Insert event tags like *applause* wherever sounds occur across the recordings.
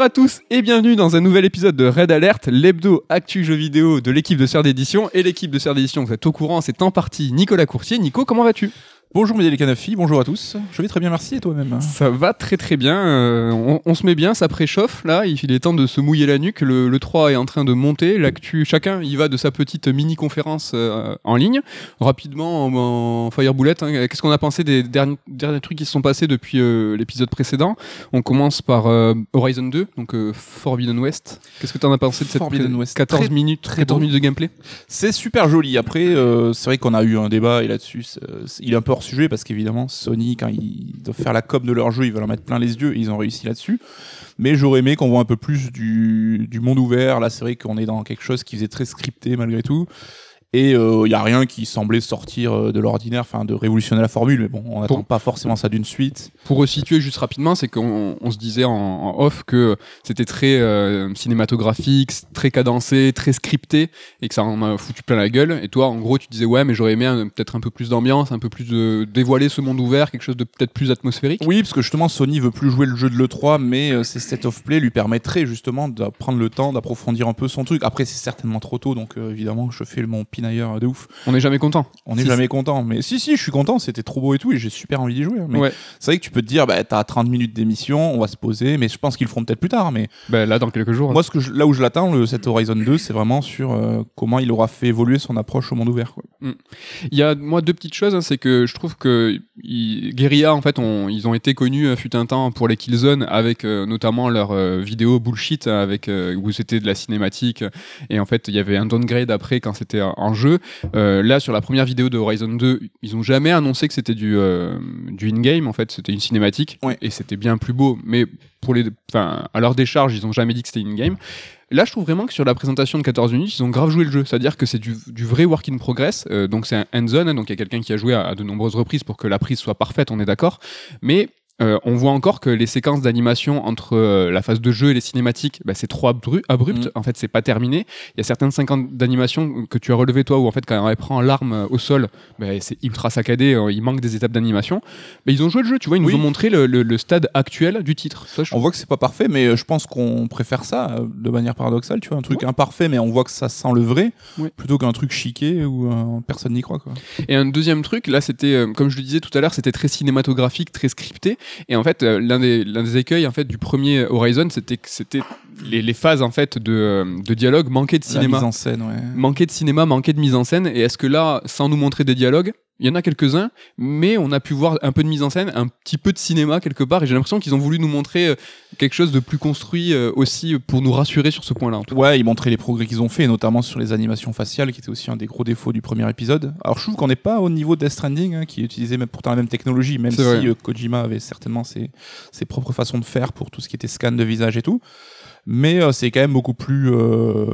Bonjour à tous et bienvenue dans un nouvel épisode de Red Alert, l'hebdo actu jeux vidéo de l'équipe de Sœurs d'édition. Et l'équipe de Sœurs d'édition, vous êtes au courant, c'est en partie Nicolas Courtier. Nico, comment vas-tu? Bonjour Médélie Canafi, bonjour à tous. Je vais très bien, merci et toi-même? Ça va très très bien. euh, on, on se met bien, ça préchauffe là. Il est temps de se mouiller la nuque. Le, le 3 est en train de monter. L'actu, chacun y va de sa petite mini conférence euh, en ligne. Rapidement en, en fireboulette, hein, qu'est-ce qu'on a pensé des derniers, derniers trucs qui se sont passés depuis euh, l'épisode précédent? On commence par euh, Horizon 2, donc euh, Forbidden West. Qu'est-ce que tu en as pensé de cette Forbidden West. 14 Très- minutes, très 14 beau. minutes de gameplay? C'est super joli. Après, euh, c'est vrai qu'on a eu un débat et là-dessus, il est un peu sujet parce qu'évidemment, Sony, quand ils doivent faire la com de leur jeu, ils veulent en mettre plein les yeux ils ont réussi là-dessus. Mais j'aurais aimé qu'on voit un peu plus du, du monde ouvert. Là, c'est vrai qu'on est dans quelque chose qui faisait très scripté malgré tout. Et il n'y a rien qui semblait sortir euh, de l'ordinaire, enfin de révolutionner la formule, mais bon, on n'attend pas forcément ça d'une suite. Pour resituer juste rapidement, c'est qu'on on se disait en, en off que c'était très euh, cinématographique, très cadencé, très scripté, et que ça en a foutu plein la gueule. Et toi, en gros, tu disais ouais, mais j'aurais aimé un- peut-être un peu plus d'ambiance, un peu plus de dévoiler ce monde ouvert, quelque chose de peut-être plus atmosphérique. Oui, parce que justement, Sony veut plus jouer le jeu de l'E3, mais euh, ces State of Play lui permettraient justement de prendre le temps d'approfondir un peu son truc. Après, c'est certainement trop tôt, donc euh, évidemment, je fais mon pinailleur de ouf. On n'est jamais content. On n'est Si, jamais content, mais si, si, je suis content, c'était trop beau et tout, et j'ai super envie d'y jouer. hein. Mais Ouais. c'est vrai que tu peux te dire, bah, t'as 30 minutes d'émission, on va se poser, mais je pense qu'ils le feront peut-être plus tard. Mais Ben là, dans quelques jours. moi, ce que je- là où je l'attends, le, cet Horizon 2, c'est vraiment sur euh, comment il aura fait évoluer son approche au monde ouvert. quoi. Il y a moi deux petites choses, hein, c'est que je trouve que Guerrilla en fait, on- ils ont été connus euh, fut un temps pour les Killzone avec euh, notamment leur euh, vidéo bullshit hein, avec où c'était de la cinématique et en fait il y avait un downgrade après quand c'était en- jeu. Euh, là sur la première vidéo de Horizon 2, ils ont jamais annoncé que c'était du euh, du in-game en fait, c'était une cinématique Ouais. et c'était bien plus beau, mais pour les enfin à leur décharge, ils ont jamais dit que c'était in-game. Là, je trouve vraiment que sur la présentation de 14 minutes, ils ont grave joué le jeu. C'est-à-dire que c'est du, du vrai work in progress. Euh, donc, c'est un hands-on. hein, donc, il y a quelqu'un qui a joué à, à de nombreuses reprises pour que la prise soit parfaite, on est d'accord. Mais euh, on voit encore que les séquences d'animation entre euh, la phase de jeu et les cinématiques, bah, c'est trop abru- abrupt. Mm. En fait, c'est pas terminé. Il y a certaines séquences d'animation que tu as relevées toi, où en fait, quand elle prend l'arme euh, au sol, bah, c'est ultra saccadé. euh, il manque des étapes d'animation. Mais ils ont joué le jeu. Tu vois, ils nous Oui. ont montré le, le- le stade actuel du titre. Ça, je On voit que c'est pas parfait, mais je pense qu'on préfère ça de manière paradoxale. Tu vois, un truc imparfait, mais on voit que ça sent le vrai, Ouais. plutôt qu'un truc chiqué où personne n'y croit. Quoi. Et un deuxième truc, là, c'était, comme je le disais tout à l'heure, c'était très cinématographique, très scripté. Et en fait, euh, l'un des, l'un des écueils en fait du premier Horizon, c'était que c'était les, les phases en fait de, euh, de dialogue manquaient de La cinéma, mise en scène, ouais. manquaient de cinéma, manquaient de mise en scène. Et est-ce que là, sans nous montrer des dialogues, il y en a quelques-uns, mais on a pu voir un peu de mise en scène, un petit peu de cinéma quelque part. Et j'ai l'impression qu'ils ont voulu nous montrer euh, quelque chose de plus construit euh, aussi pour nous rassurer sur ce point-là. Ouais, ils montraient les progrès qu'ils ont fait, notamment sur les animations faciales, qui était aussi un des gros défauts du premier épisode. Alors je trouve qu'on n'est pas au niveau de Death Stranding, hein, qui utilisait même pourtant la même technologie, même si euh, Kojima avait certainement ses, ses propres façons de faire pour tout ce qui était scan de visage et tout. Mais euh, c'est quand même beaucoup plus, euh,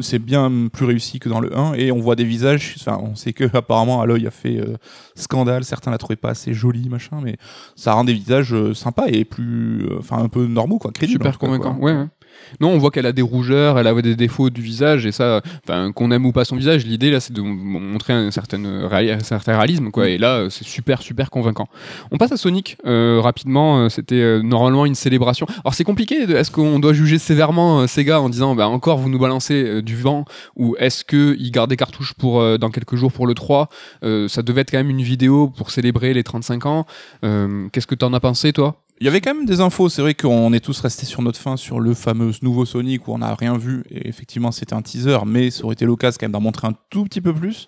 c'est bien plus réussi que dans le 1 et on voit des visages. Enfin, on sait que *laughs* apparemment Aloy a fait euh, scandale. Certains la trouvaient pas assez jolie, machin, mais ça rend des visages sympas et plus, enfin un peu normaux quoi, crédibles. Super convaincant. quoi. Ouais, ouais. Non, on voit qu'elle a des rougeurs, elle a des défauts du visage, et ça, qu'on aime ou pas son visage, l'idée là, c'est de montrer un certain, certain réalisme, quoi. Et là, euh, c'est super, super convaincant. On passe à Sonic euh, rapidement. euh, C'était euh, normalement une célébration. Alors c'est compliqué. Est-ce qu'on doit juger sévèrement euh, Sega en disant, bah encore vous nous balancez euh, du vent, ou est-ce que ils gardent des cartouches pour euh, dans quelques jours pour le 3 Euh, Ça devait être quand même une vidéo pour célébrer les 35 ans. Euh, Qu'est-ce que t'en as pensé, toi? Il y avait quand même des infos, c'est vrai qu'on est tous restés sur notre fin sur le fameux nouveau Sonic où on n'a rien vu, et effectivement c'était un teaser, mais ça aurait été l'occasion quand même d'en montrer un tout petit peu plus.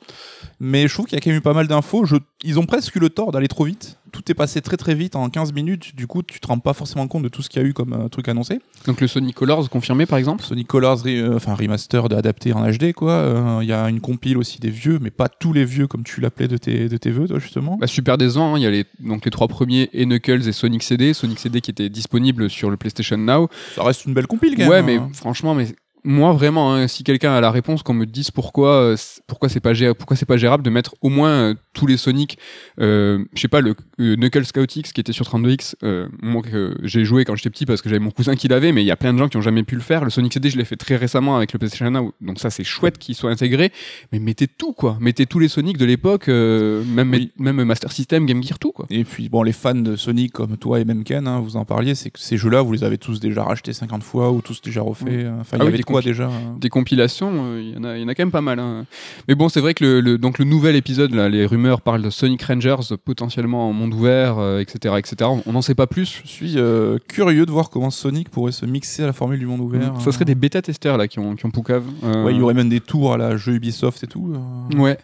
Mais je trouve qu'il y a quand même eu pas mal d'infos, ils ont presque eu le tort d'aller trop vite, tout est passé très très vite en 15 minutes, du coup tu te rends pas forcément compte de tout ce qu'il y a eu comme euh, truc annoncé. Donc le Sonic Colors confirmé par exemple? Sonic Colors, euh, enfin remaster adapté en HD quoi, Euh, il y a une compile aussi des vieux, mais pas tous les vieux comme tu l'appelais de tes, de tes vœux toi justement. Bah, super décevant, hein. il y a les, donc les trois premiers et Knuckles et Sonic CD. Sonic CD qui était disponible sur le PlayStation Now. Ça reste une belle compile quand ouais, même. mais hein. franchement, mais moi vraiment, hein, si quelqu'un a la réponse, qu'on me dise pourquoi, euh, pourquoi c'est pas gé- pourquoi c'est pas gérable de mettre au moins euh, tous les Sonic, euh, je sais pas le Knuckles Scout X qui était sur 32X, euh, moi que j'ai joué quand j'étais petit parce que j'avais mon cousin qui l'avait, mais il y a plein de gens qui ont jamais pu le faire. Le Sonic CD, je l'ai fait très récemment avec le PlayStation Now, donc ça c'est chouette qu'il soit intégré. Mais mettez tout quoi, mettez tous les Sonic de l'époque, même Oui. même Master System, Game Gear, tout quoi. Et puis, bon, les fans de Sonic comme toi et même Ken, hein, vous en parliez, c'est que ces jeux-là, vous les avez tous déjà rachetés 50 fois ou tous déjà refaits. Enfin, il Ah y oui, avait des de quoi déjà hein. des compilations, euh, il y, en a- il y en a quand même pas mal. hein. Mais bon, c'est vrai que le, le- donc le nouvel épisode, là, les rumeurs parlent de Sonic Rangers potentiellement en monde ouvert, euh, etc., etc. On n'en sait pas plus. Je suis euh, curieux de voir comment Sonic pourrait se mixer à la formule du monde ouvert. Ça serait des bêta-testeurs là qui ont, qui ont poucave. Ouais, il y aurait même des tours à la jeu Ubisoft et tout. Ouais.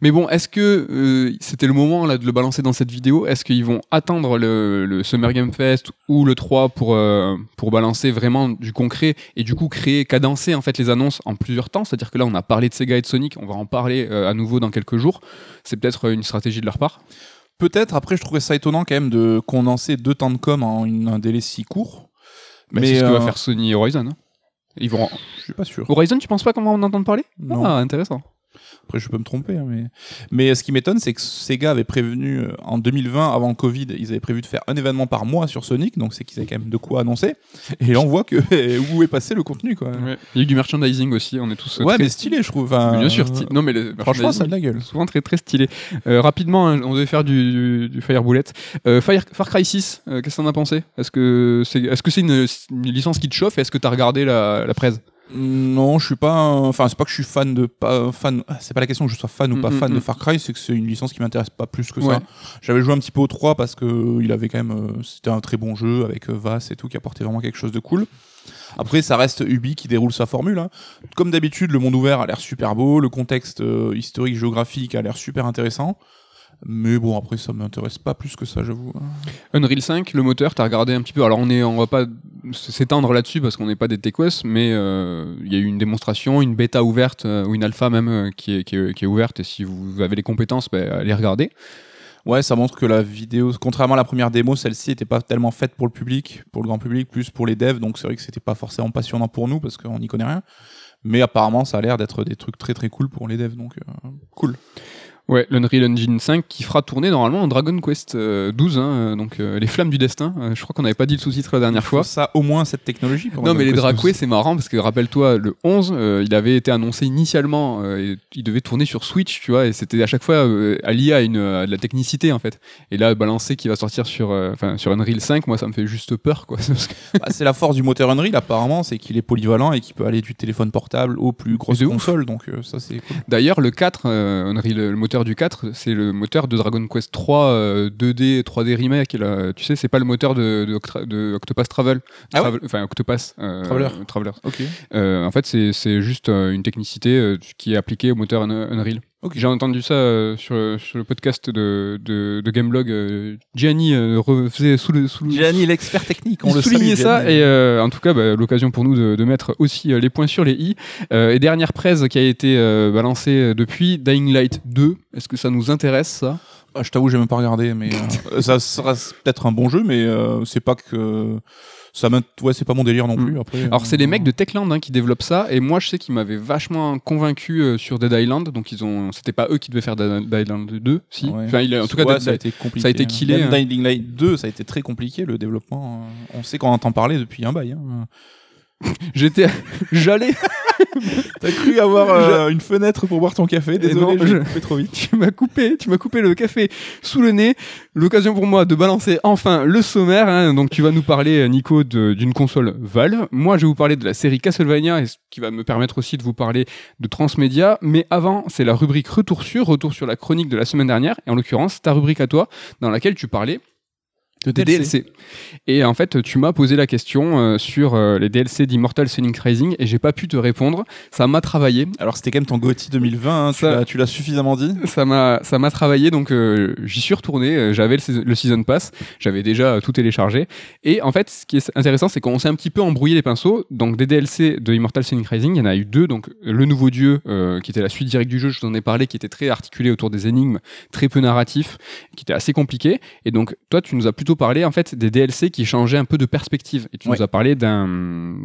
Mais bon, est-ce que c'était le moment là de le balancer dans cette vidéo? Est-ce qu'ils vont attendre le, le Summer Game Fest ou le 3 pour pour balancer vraiment du concret et du coup créer cadencer en fait les annonces en plusieurs temps C'est-à-dire que là, on a parlé de Sega et de Sonic, on va en parler euh, à nouveau dans quelques jours. C'est peut-être une stratégie de leur part. Peut-être, après, je trouvais ça étonnant quand même de condenser deux temps de com en une- un délai si court. Mais c'est ce que euh, va faire Sony et Horizon. hein. Ils vont. Je suis pas sûr. Horizon, tu penses pas qu'on va en entendre parler? Non. Ah, intéressant. Après, je peux me tromper, hein, mais mais ce qui m'étonne, c'est que Sega avait prévenu euh, en 2020, avant le Covid, ils avaient prévu de faire un événement par mois sur Sonic, donc c'est qu'ils avaient quand même de quoi annoncer. Et là, on voit que *laughs* où est passé le contenu, quoi. Ouais. Il y a eu du merchandising aussi. On est tous. euh, Ouais, très- mais stylé, je trouve. Enfin, Bien sûr. sti- Non, mais le Franchement, ça a de la gueule. souvent très très stylé. Euh, rapidement, hein, on devait faire du, du, du Fire Bullet. Euh, Fire, Far Cry 6, euh, qu'est-ce que t'en as pensé? Est-ce que c'est est -ce c'est une, une licence qui te chauffe? Est-ce que t'as regardé la, la presse? Non, je suis pas. un- Enfin, c'est pas que je suis fan de pas fan. ah, C'est pas la question que je sois fan ou Mm, pas mm, fan mm. de Far Cry, c'est que c'est une licence qui m'intéresse pas plus que Ouais. ça. J'avais joué un petit peu au 3 parce que il avait quand même. euh, C'était un très bon jeu avec euh, Vass et tout qui apportait vraiment quelque chose de cool. Après, ça reste Ubi qui déroule sa formule. hein. Comme d'habitude, le monde ouvert a l'air super beau, le contexte euh, historique géographique a l'air super intéressant. Mais bon, après, ça m'intéresse pas plus que ça, j'avoue. hein. Unreal 5, le moteur, t'as regardé un petit peu. Alors on est, on va pas s'étendre là-dessus parce qu'on n'est pas des techos, mais euh, il y a eu une démonstration, une bêta ouverte euh, ou une alpha même euh, qui, est, qui, est, qui est ouverte. Et si vous avez les compétences, ben, allez regarder. Ouais, ça montre que la vidéo, contrairement à la première démo, celle-ci était pas tellement faite pour le public, pour le grand public, plus pour les devs. Donc c'est vrai que c'était pas forcément passionnant pour nous parce qu'on n'y connaît rien. Mais apparemment, ça a l'air d'être des trucs très très cool pour les devs. Donc euh, cool. Ouais, l'Unreal Engine 5 qui fera tourner normalement en Dragon Quest euh, 12, hein, euh, donc euh, les flammes du destin. Euh, je crois qu'on n'avait pas dit le sous-titre la dernière fois. ça au moins cette technologie. pour Non, mais les Dracoué, c'est marrant parce que rappelle-toi, le 11, euh, il avait été annoncé initialement, euh, et il devait tourner sur Switch, tu vois, et c'était à chaque fois euh, allié à, une, à de la technicité en fait. Et là, balancer qui va sortir sur, euh, enfin, sur Unreal 5, moi ça me fait juste peur quoi. *laughs* Bah, c'est la force du moteur Unreal apparemment, c'est qu'il est polyvalent et qu'il peut aller du téléphone portable aux plus grosses ouf. consoles. Donc euh, ça c'est cool. D'ailleurs, le 4, euh, Unreal, le moteur du 4, c'est le moteur de Dragon Quest 3 euh, 2D, 3D remake. là. tu sais, c'est pas le moteur de, de, Octra- de Octopass Travel. Ah ouais Travel- Enfin, Octopass. euh, Traveler. Traveler. Ok. Euh, en fait, c'est juste euh, une technicité qui est appliquée au moteur Un- Unreal. Ok. J'ai entendu ça euh, sur, sur le podcast de, de, de Gameblog. euh, Gianni euh, refaisait sous le. Sous le Gianni, l'expert technique, on il le soulignait ça Gianni. et euh, en tout cas bah, l'occasion pour nous de, de mettre aussi euh, les points sur les i Euh, et dernière presse qui a été euh, balancée depuis Dying Light 2 est-ce que ça nous intéresse ça? Ah, je t'avoue, j'ai même pas regardé, mais euh, *laughs* ça sera peut-être un bon jeu, mais euh, c'est pas que ça ouais, c'est pas mon délire non Mm. plus. Après, alors c'est les euh, mecs de Techland hein, qui développent ça et moi je sais qu'ils m'avaient vachement convaincu euh, sur Dead Island donc ils ont c'était pas eux qui devaient faire Dead Dead Island 2 si ouais. enfin il en tout cas Ouais, Dead- ça a été compliqué. ça a été hein. killé, hein. Dying Light 2, ça a été très compliqué le développement. euh, On sait qu'on entend parler depuis un bail. hein. *laughs* j'étais *laughs* j'allais *laughs* T'as cru avoir euh, une fenêtre pour boire ton café? Désolé, non, je- coupé trop vite. tu m'as coupé, tu m'as coupé le café sous le nez. L'occasion pour moi de balancer enfin le sommaire. hein. Donc tu vas nous parler, Nico, de- d'une console Valve. Moi, je vais vous parler de la série Castlevania, et ce qui va me permettre aussi de vous parler de Transmédia. Mais avant, c'est la rubrique Retour sur, retour sur la chronique de la semaine dernière, et en l'occurrence ta rubrique à toi, dans laquelle tu parlais De des DLC. Et en fait, tu m'as posé la question euh, sur euh, les DLC d'Immortal Phoenix Rising et j'ai pas pu te répondre. Ça m'a travaillé. Alors c'était quand même ton GOTY 2020, hein, tu Ça- l'as- tu l'as suffisamment dit. Ça m'a ça m'a travaillé donc euh, j'y suis retourné. J'avais le, season pass, j'avais déjà euh, tout téléchargé. Et en fait, ce qui est intéressant, c'est qu'on s'est un petit peu embrouillé les pinceaux. Donc des DLC de Immortal Phoenix Rising, il y en a eu deux. Donc le nouveau dieu, euh, qui était la suite directe du jeu, je vous en ai parlé, qui était très articulé autour des énigmes, très peu narratif, qui était assez compliqué. Et donc toi, tu nous as plutôt plutôt parlé en fait des DLC qui changeaient un peu de perspective. Et tu Ouais. nous as parlé d'un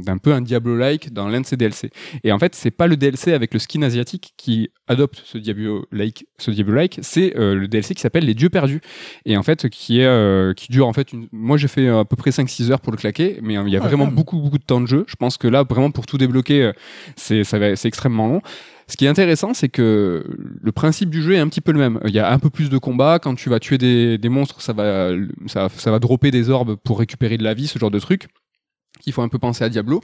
d'un peu un Diablo-like dans l'un de ces DLC. Et en fait, c'est pas le DLC avec le skin asiatique qui adopte ce Diablo-like, ce Diablo-like, c'est euh, le DLC qui s'appelle Les Dieux perdus. Et en fait, qui est euh, qui dure en fait une... moi j'ai fait à peu près 5-6 heures pour le claquer, mais il y a Ah, vraiment même. beaucoup beaucoup de temps de jeu. Je pense que là vraiment pour tout débloquer, euh, c'est ça va c'est extrêmement long. Ce qui est intéressant, c'est que le principe du jeu est un petit peu le même. Il y a un peu plus de combats. Quand tu vas tuer des, monstres, ça va, ça, dropper des orbes pour récupérer de la vie, ce genre de truc. Qu'il faut un peu penser à Diablo.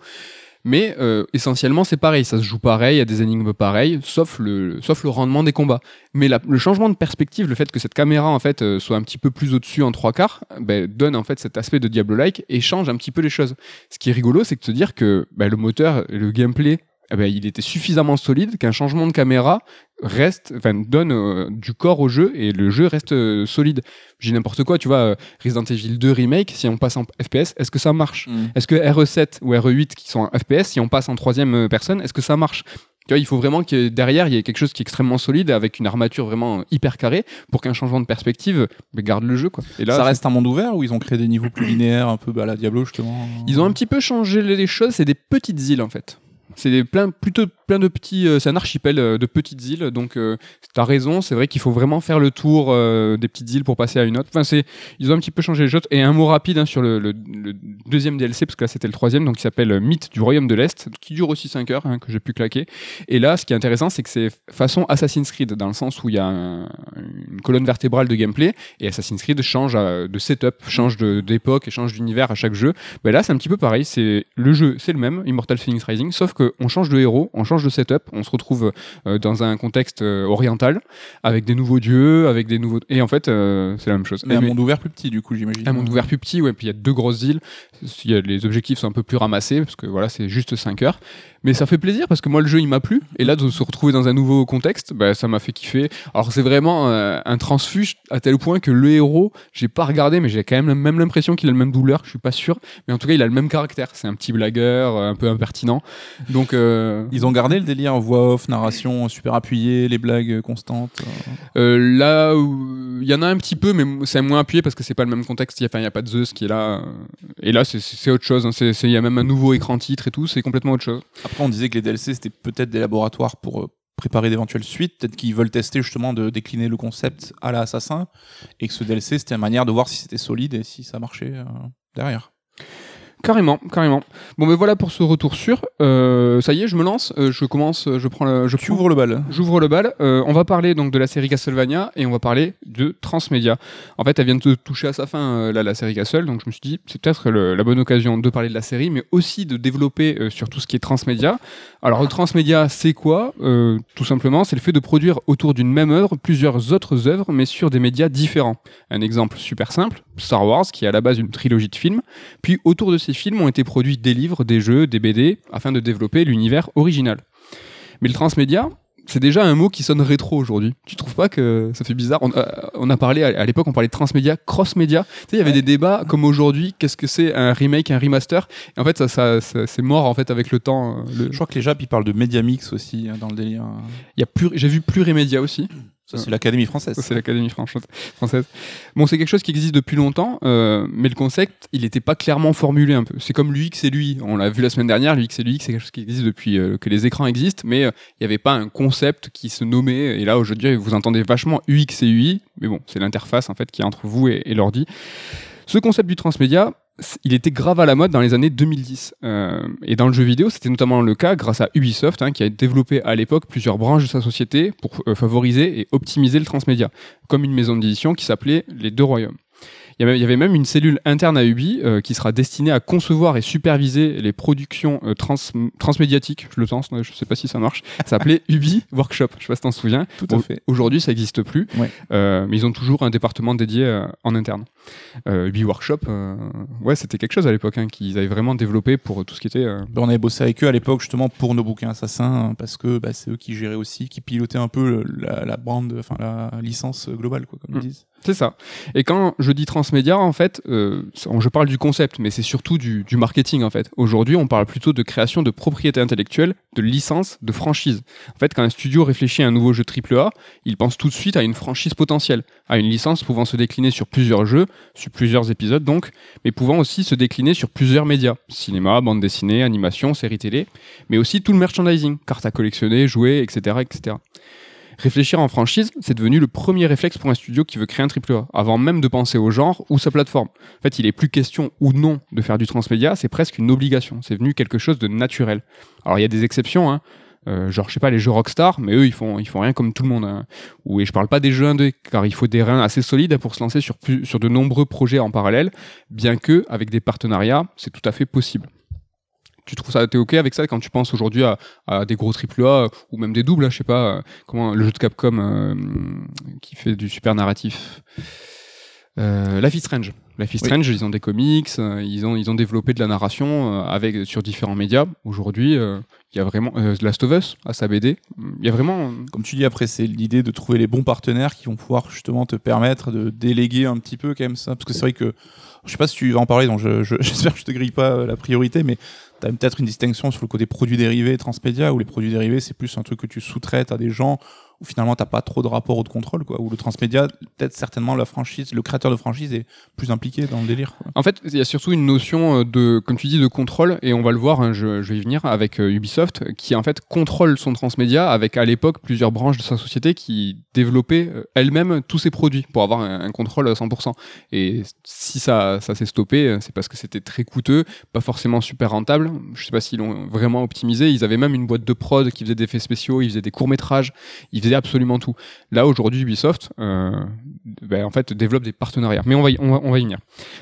Mais euh, essentiellement, c'est pareil. Ça se joue pareil, il y a des énigmes pareilles, sauf le, sauf le rendement des combats. Mais le changement de perspective, le fait que cette caméra en fait euh, soit un petit peu plus au-dessus en trois quarts, ben, donne en fait cet aspect de Diablo-like et change un petit peu les choses. Ce qui est rigolo, c'est de se dire que ben, le moteur, le gameplay, eh ben, il était suffisamment solide qu'un changement de caméra reste, enfin, donne euh, du corps au jeu et le jeu reste euh, solide. J'ai n'importe quoi, tu vois, euh, Resident Evil 2 remake, si on passe en FPS, est-ce que ça marche? Est-ce que RE7 ou RE8 qui sont en FPS, si on passe en troisième personne, est-ce que ça marche? Tu vois, il faut vraiment que derrière il y ait quelque chose qui est extrêmement solide avec une armature vraiment hyper carrée pour qu'un changement de perspective ben, garde le jeu quoi. Et là, ça reste un monde ouvert ou ils ont créé des niveaux plus linéaires, un peu bah, à la Diablo justement? Ils ont un petit peu changé les choses, c'est des petites îles en fait. C'est des plein, plutôt de petits. euh, c'est un archipel euh, de petites îles, donc euh, t'as raison. C'est vrai qu'il faut vraiment faire le tour des petites îles pour passer à une autre. Enfin, c'est ils ont un petit peu changé les choses. Et un mot rapide hein, sur le, deuxième DLC parce que là c'était le troisième, donc il s'appelle Mythe du Royaume de l'Est, qui dure aussi 5 heures, hein, que j'ai pu claquer. Et là, ce qui est intéressant, c'est que c'est façon Assassin's Creed dans le sens où il y a un- une colonne vertébrale de gameplay et Assassin's Creed change de setup, change d'époque et change d'univers à chaque jeu. Ben là, c'est un petit peu pareil. C'est le jeu, c'est le même, Immortal Phoenix Rising, sauf qu'on change de héros, on change de setup, on se retrouve euh, dans un contexte euh, oriental avec des nouveaux dieux, avec des nouveaux. Et en fait, euh, c'est la même chose. Mais un Mais- monde ouvert plus petit du coup j'imagine. un monde ouvert plus petit, ouais, puis il y a deux grosses îles. Les objectifs sont un peu plus ramassés, parce que voilà, c'est juste 5 heures. Mais ça fait plaisir, parce que moi, le jeu, il m'a plu. Et là, de se retrouver dans un nouveau contexte, bah, ça m'a fait kiffer. Alors, c'est vraiment euh, un transfuge à tel point que le héros, j'ai pas regardé, mais j'ai quand même même l'impression qu'il a le même douleur, je suis pas sûr. Mais en tout cas, il a le même caractère. C'est un petit blagueur, euh, un peu impertinent. Donc, euh, Ils ont gardé le délire voix off, narration super appuyée, les blagues constantes. euh. Euh, là où il y en a un petit peu, mais c'est moins appuyé parce que c'est pas le même contexte. Enfin, il y a pas de Zeus qui est là. Et là, c'est- autre chose. hein. Il y a même un nouveau écran titre et tout. C'est complètement autre chose. Après on disait que les DLC c'était peut-être des laboratoires pour euh, préparer d'éventuelles suites, peut-être qu'ils veulent tester justement de décliner le concept à la Assassin et que ce DLC c'était une manière de voir si c'était solide et si ça marchait euh, derrière. Carrément, carrément. Bon, mais voilà pour ce retour sûr. Euh, ça y est, je me lance. Euh, je commence. Je prends. Le, je Tu ouvres le bal. J'ouvre le bal. Euh, on va parler donc de la série Castlevania et on va parler de Transmedia. En fait, elle vient de toucher à sa fin euh, là, la série Castle, donc je me suis dit c'est peut-être la bonne occasion de parler de la série, mais aussi de développer euh, sur tout ce qui est Transmedia. Alors le Transmedia, c'est quoi? Euh, Tout simplement, c'est le fait de produire autour d'une même œuvre plusieurs autres œuvres, mais sur des médias différents. Un exemple super simple Star Wars, qui est à la base une trilogie de films. Puis autour de ces films ont été produits des livres, des jeux, des BD, afin de développer l'univers original. Mais le transmédia, c'est déjà un mot qui sonne rétro aujourd'hui. Tu trouves pas que ça fait bizarre? On a, on a parlé, à, l'époque, on parlait de transmédia, cross-média. Tu sais, il y avait des débats comme aujourd'hui, qu'est-ce que c'est un remake, un remaster? Et en fait, ça, ça, ça- c'est mort en fait avec le temps. euh, le- Je crois que les Japs ils parlent de Media Mix aussi hein, dans le délire. Il y a plus, j'ai vu plus Remedia aussi. Ça c'est l'Académie française. Ça, c'est l'Académie française. Bon, c'est quelque chose qui existe depuis longtemps, euh, mais le concept, il n'était pas clairement formulé un peu. C'est comme l'UX et l'UI. On l'a vu la semaine dernière, l'UX et l'UI, c'est quelque chose qui existe depuis euh, que les écrans existent, mais euh, il n'y avait pas un concept qui se nommait. Et là, aujourd'hui, vous entendez vachement UX et UI, mais bon, c'est l'interface en fait qui est entre vous et, et l'ordi. Ce concept du transmédia, il était grave à la mode dans les années 2010. Euh, et dans le jeu vidéo, c'était notamment le cas grâce à Ubisoft, hein, qui a développé à l'époque plusieurs branches de sa société pour euh, favoriser et optimiser le transmédia, comme une maison d'édition qui s'appelait Les Deux Royaumes. Il y avait- même une cellule interne à Ubi euh, qui sera destinée à concevoir et superviser les productions euh, trans transmédiatiques. Je le pense, je ne sais pas si ça marche. Ça s'appelait *laughs* Ubi Workshop. Je sais pas si t'en souviens. Tout à Bon, fait. Aujourd'hui, ça n'existe plus, Ouais. Euh, mais ils ont toujours un département dédié en interne. Euh, Ubi Workshop, euh, ouais, c'était quelque chose à l'époque hein, qu'ils avaient vraiment développé pour tout ce qui était. euh, Ben, on avait bossé avec eux à l'époque justement pour nos bouquins assassins hein, parce que bah, c'est eux qui géraient aussi, qui pilotaient un peu la, la bande, enfin la licence globale quoi, comme Mm. ils disent. C'est ça. Et quand je dis transmédia, en fait, euh, je parle du concept, mais c'est surtout du, du, marketing, en fait. Aujourd'hui, on parle plutôt de création de propriété intellectuelle, de licence, de franchise. En fait, quand un studio réfléchit à un nouveau jeu AAA, il pense tout de suite à une franchise potentielle, à une licence pouvant se décliner sur plusieurs jeux, sur plusieurs épisodes donc, mais pouvant aussi se décliner sur plusieurs médias, cinéma, bande dessinée, animation, série télé, mais aussi tout le merchandising, cartes à collectionner, jouets, etc., etc. Réfléchir en franchise, c'est devenu le premier réflexe pour un studio qui veut créer un AAA, avant même de penser au genre ou sa plateforme. En fait, il est plus question ou non de faire du transmédia, c'est presque une obligation. C'est devenu quelque chose de naturel. Alors, il y a des exceptions, hein. Euh, genre je sais pas les jeux Rockstar mais eux ils font ils font rien comme tout le monde hein. et je parle pas des jeux indés car il faut des reins assez solides pour se lancer sur sur de nombreux projets en parallèle bien que avec des partenariats c'est tout à fait possible tu trouves ça, t'es ok avec ça quand tu penses aujourd'hui à, des gros triple A ou même des doubles, je sais pas, euh, comment le jeu de Capcom euh, qui fait du super narratif. Euh, Life Strange. Life is Strange, ils ont des comics, euh, ils ont ils ont développé de la narration avec sur différents médias. Aujourd'hui, il y a vraiment Last of Us à sa BD. Il y a vraiment, comme tu dis après, c'est l'idée de trouver les bons partenaires qui vont pouvoir justement te permettre de déléguer un petit peu quand même ça, parce que c'est vrai que je sais pas si tu vas en parler, donc *laughs* j'espère que je te grille pas la priorité, mais tu as peut-être une distinction sur le côté produits dérivés transmédia, où les produits dérivés, c'est plus un truc que tu sous-traites à des gens, où finalement t'as pas trop de rapport ou de contrôle, quoi. Où le transmédia, peut-être certainement la franchise, le créateur de franchise est plus impliqué dans le délire. En fait, il y a surtout une notion euh, de, comme tu dis, de contrôle, et on va le voir, hein, je, vais y venir, avec euh, Ubisoft, qui en fait contrôle son transmédia avec à l'époque plusieurs branches de sa société qui développaient euh, elles-mêmes tous ses produits pour avoir un, contrôle à 100%. Et si ça, ça s'est stoppé, c'est parce que c'était très coûteux, pas forcément super rentable. Je sais pas s'ils l'ont vraiment optimisé. Ils avaient même une boîte de prod qui faisait des effets spéciaux, ils faisaient des courts métrages, ils faisaient absolument tout. Là aujourd'hui Ubisoft, euh, ben, en fait développe des partenariats. Mais on va y, on va, y venir.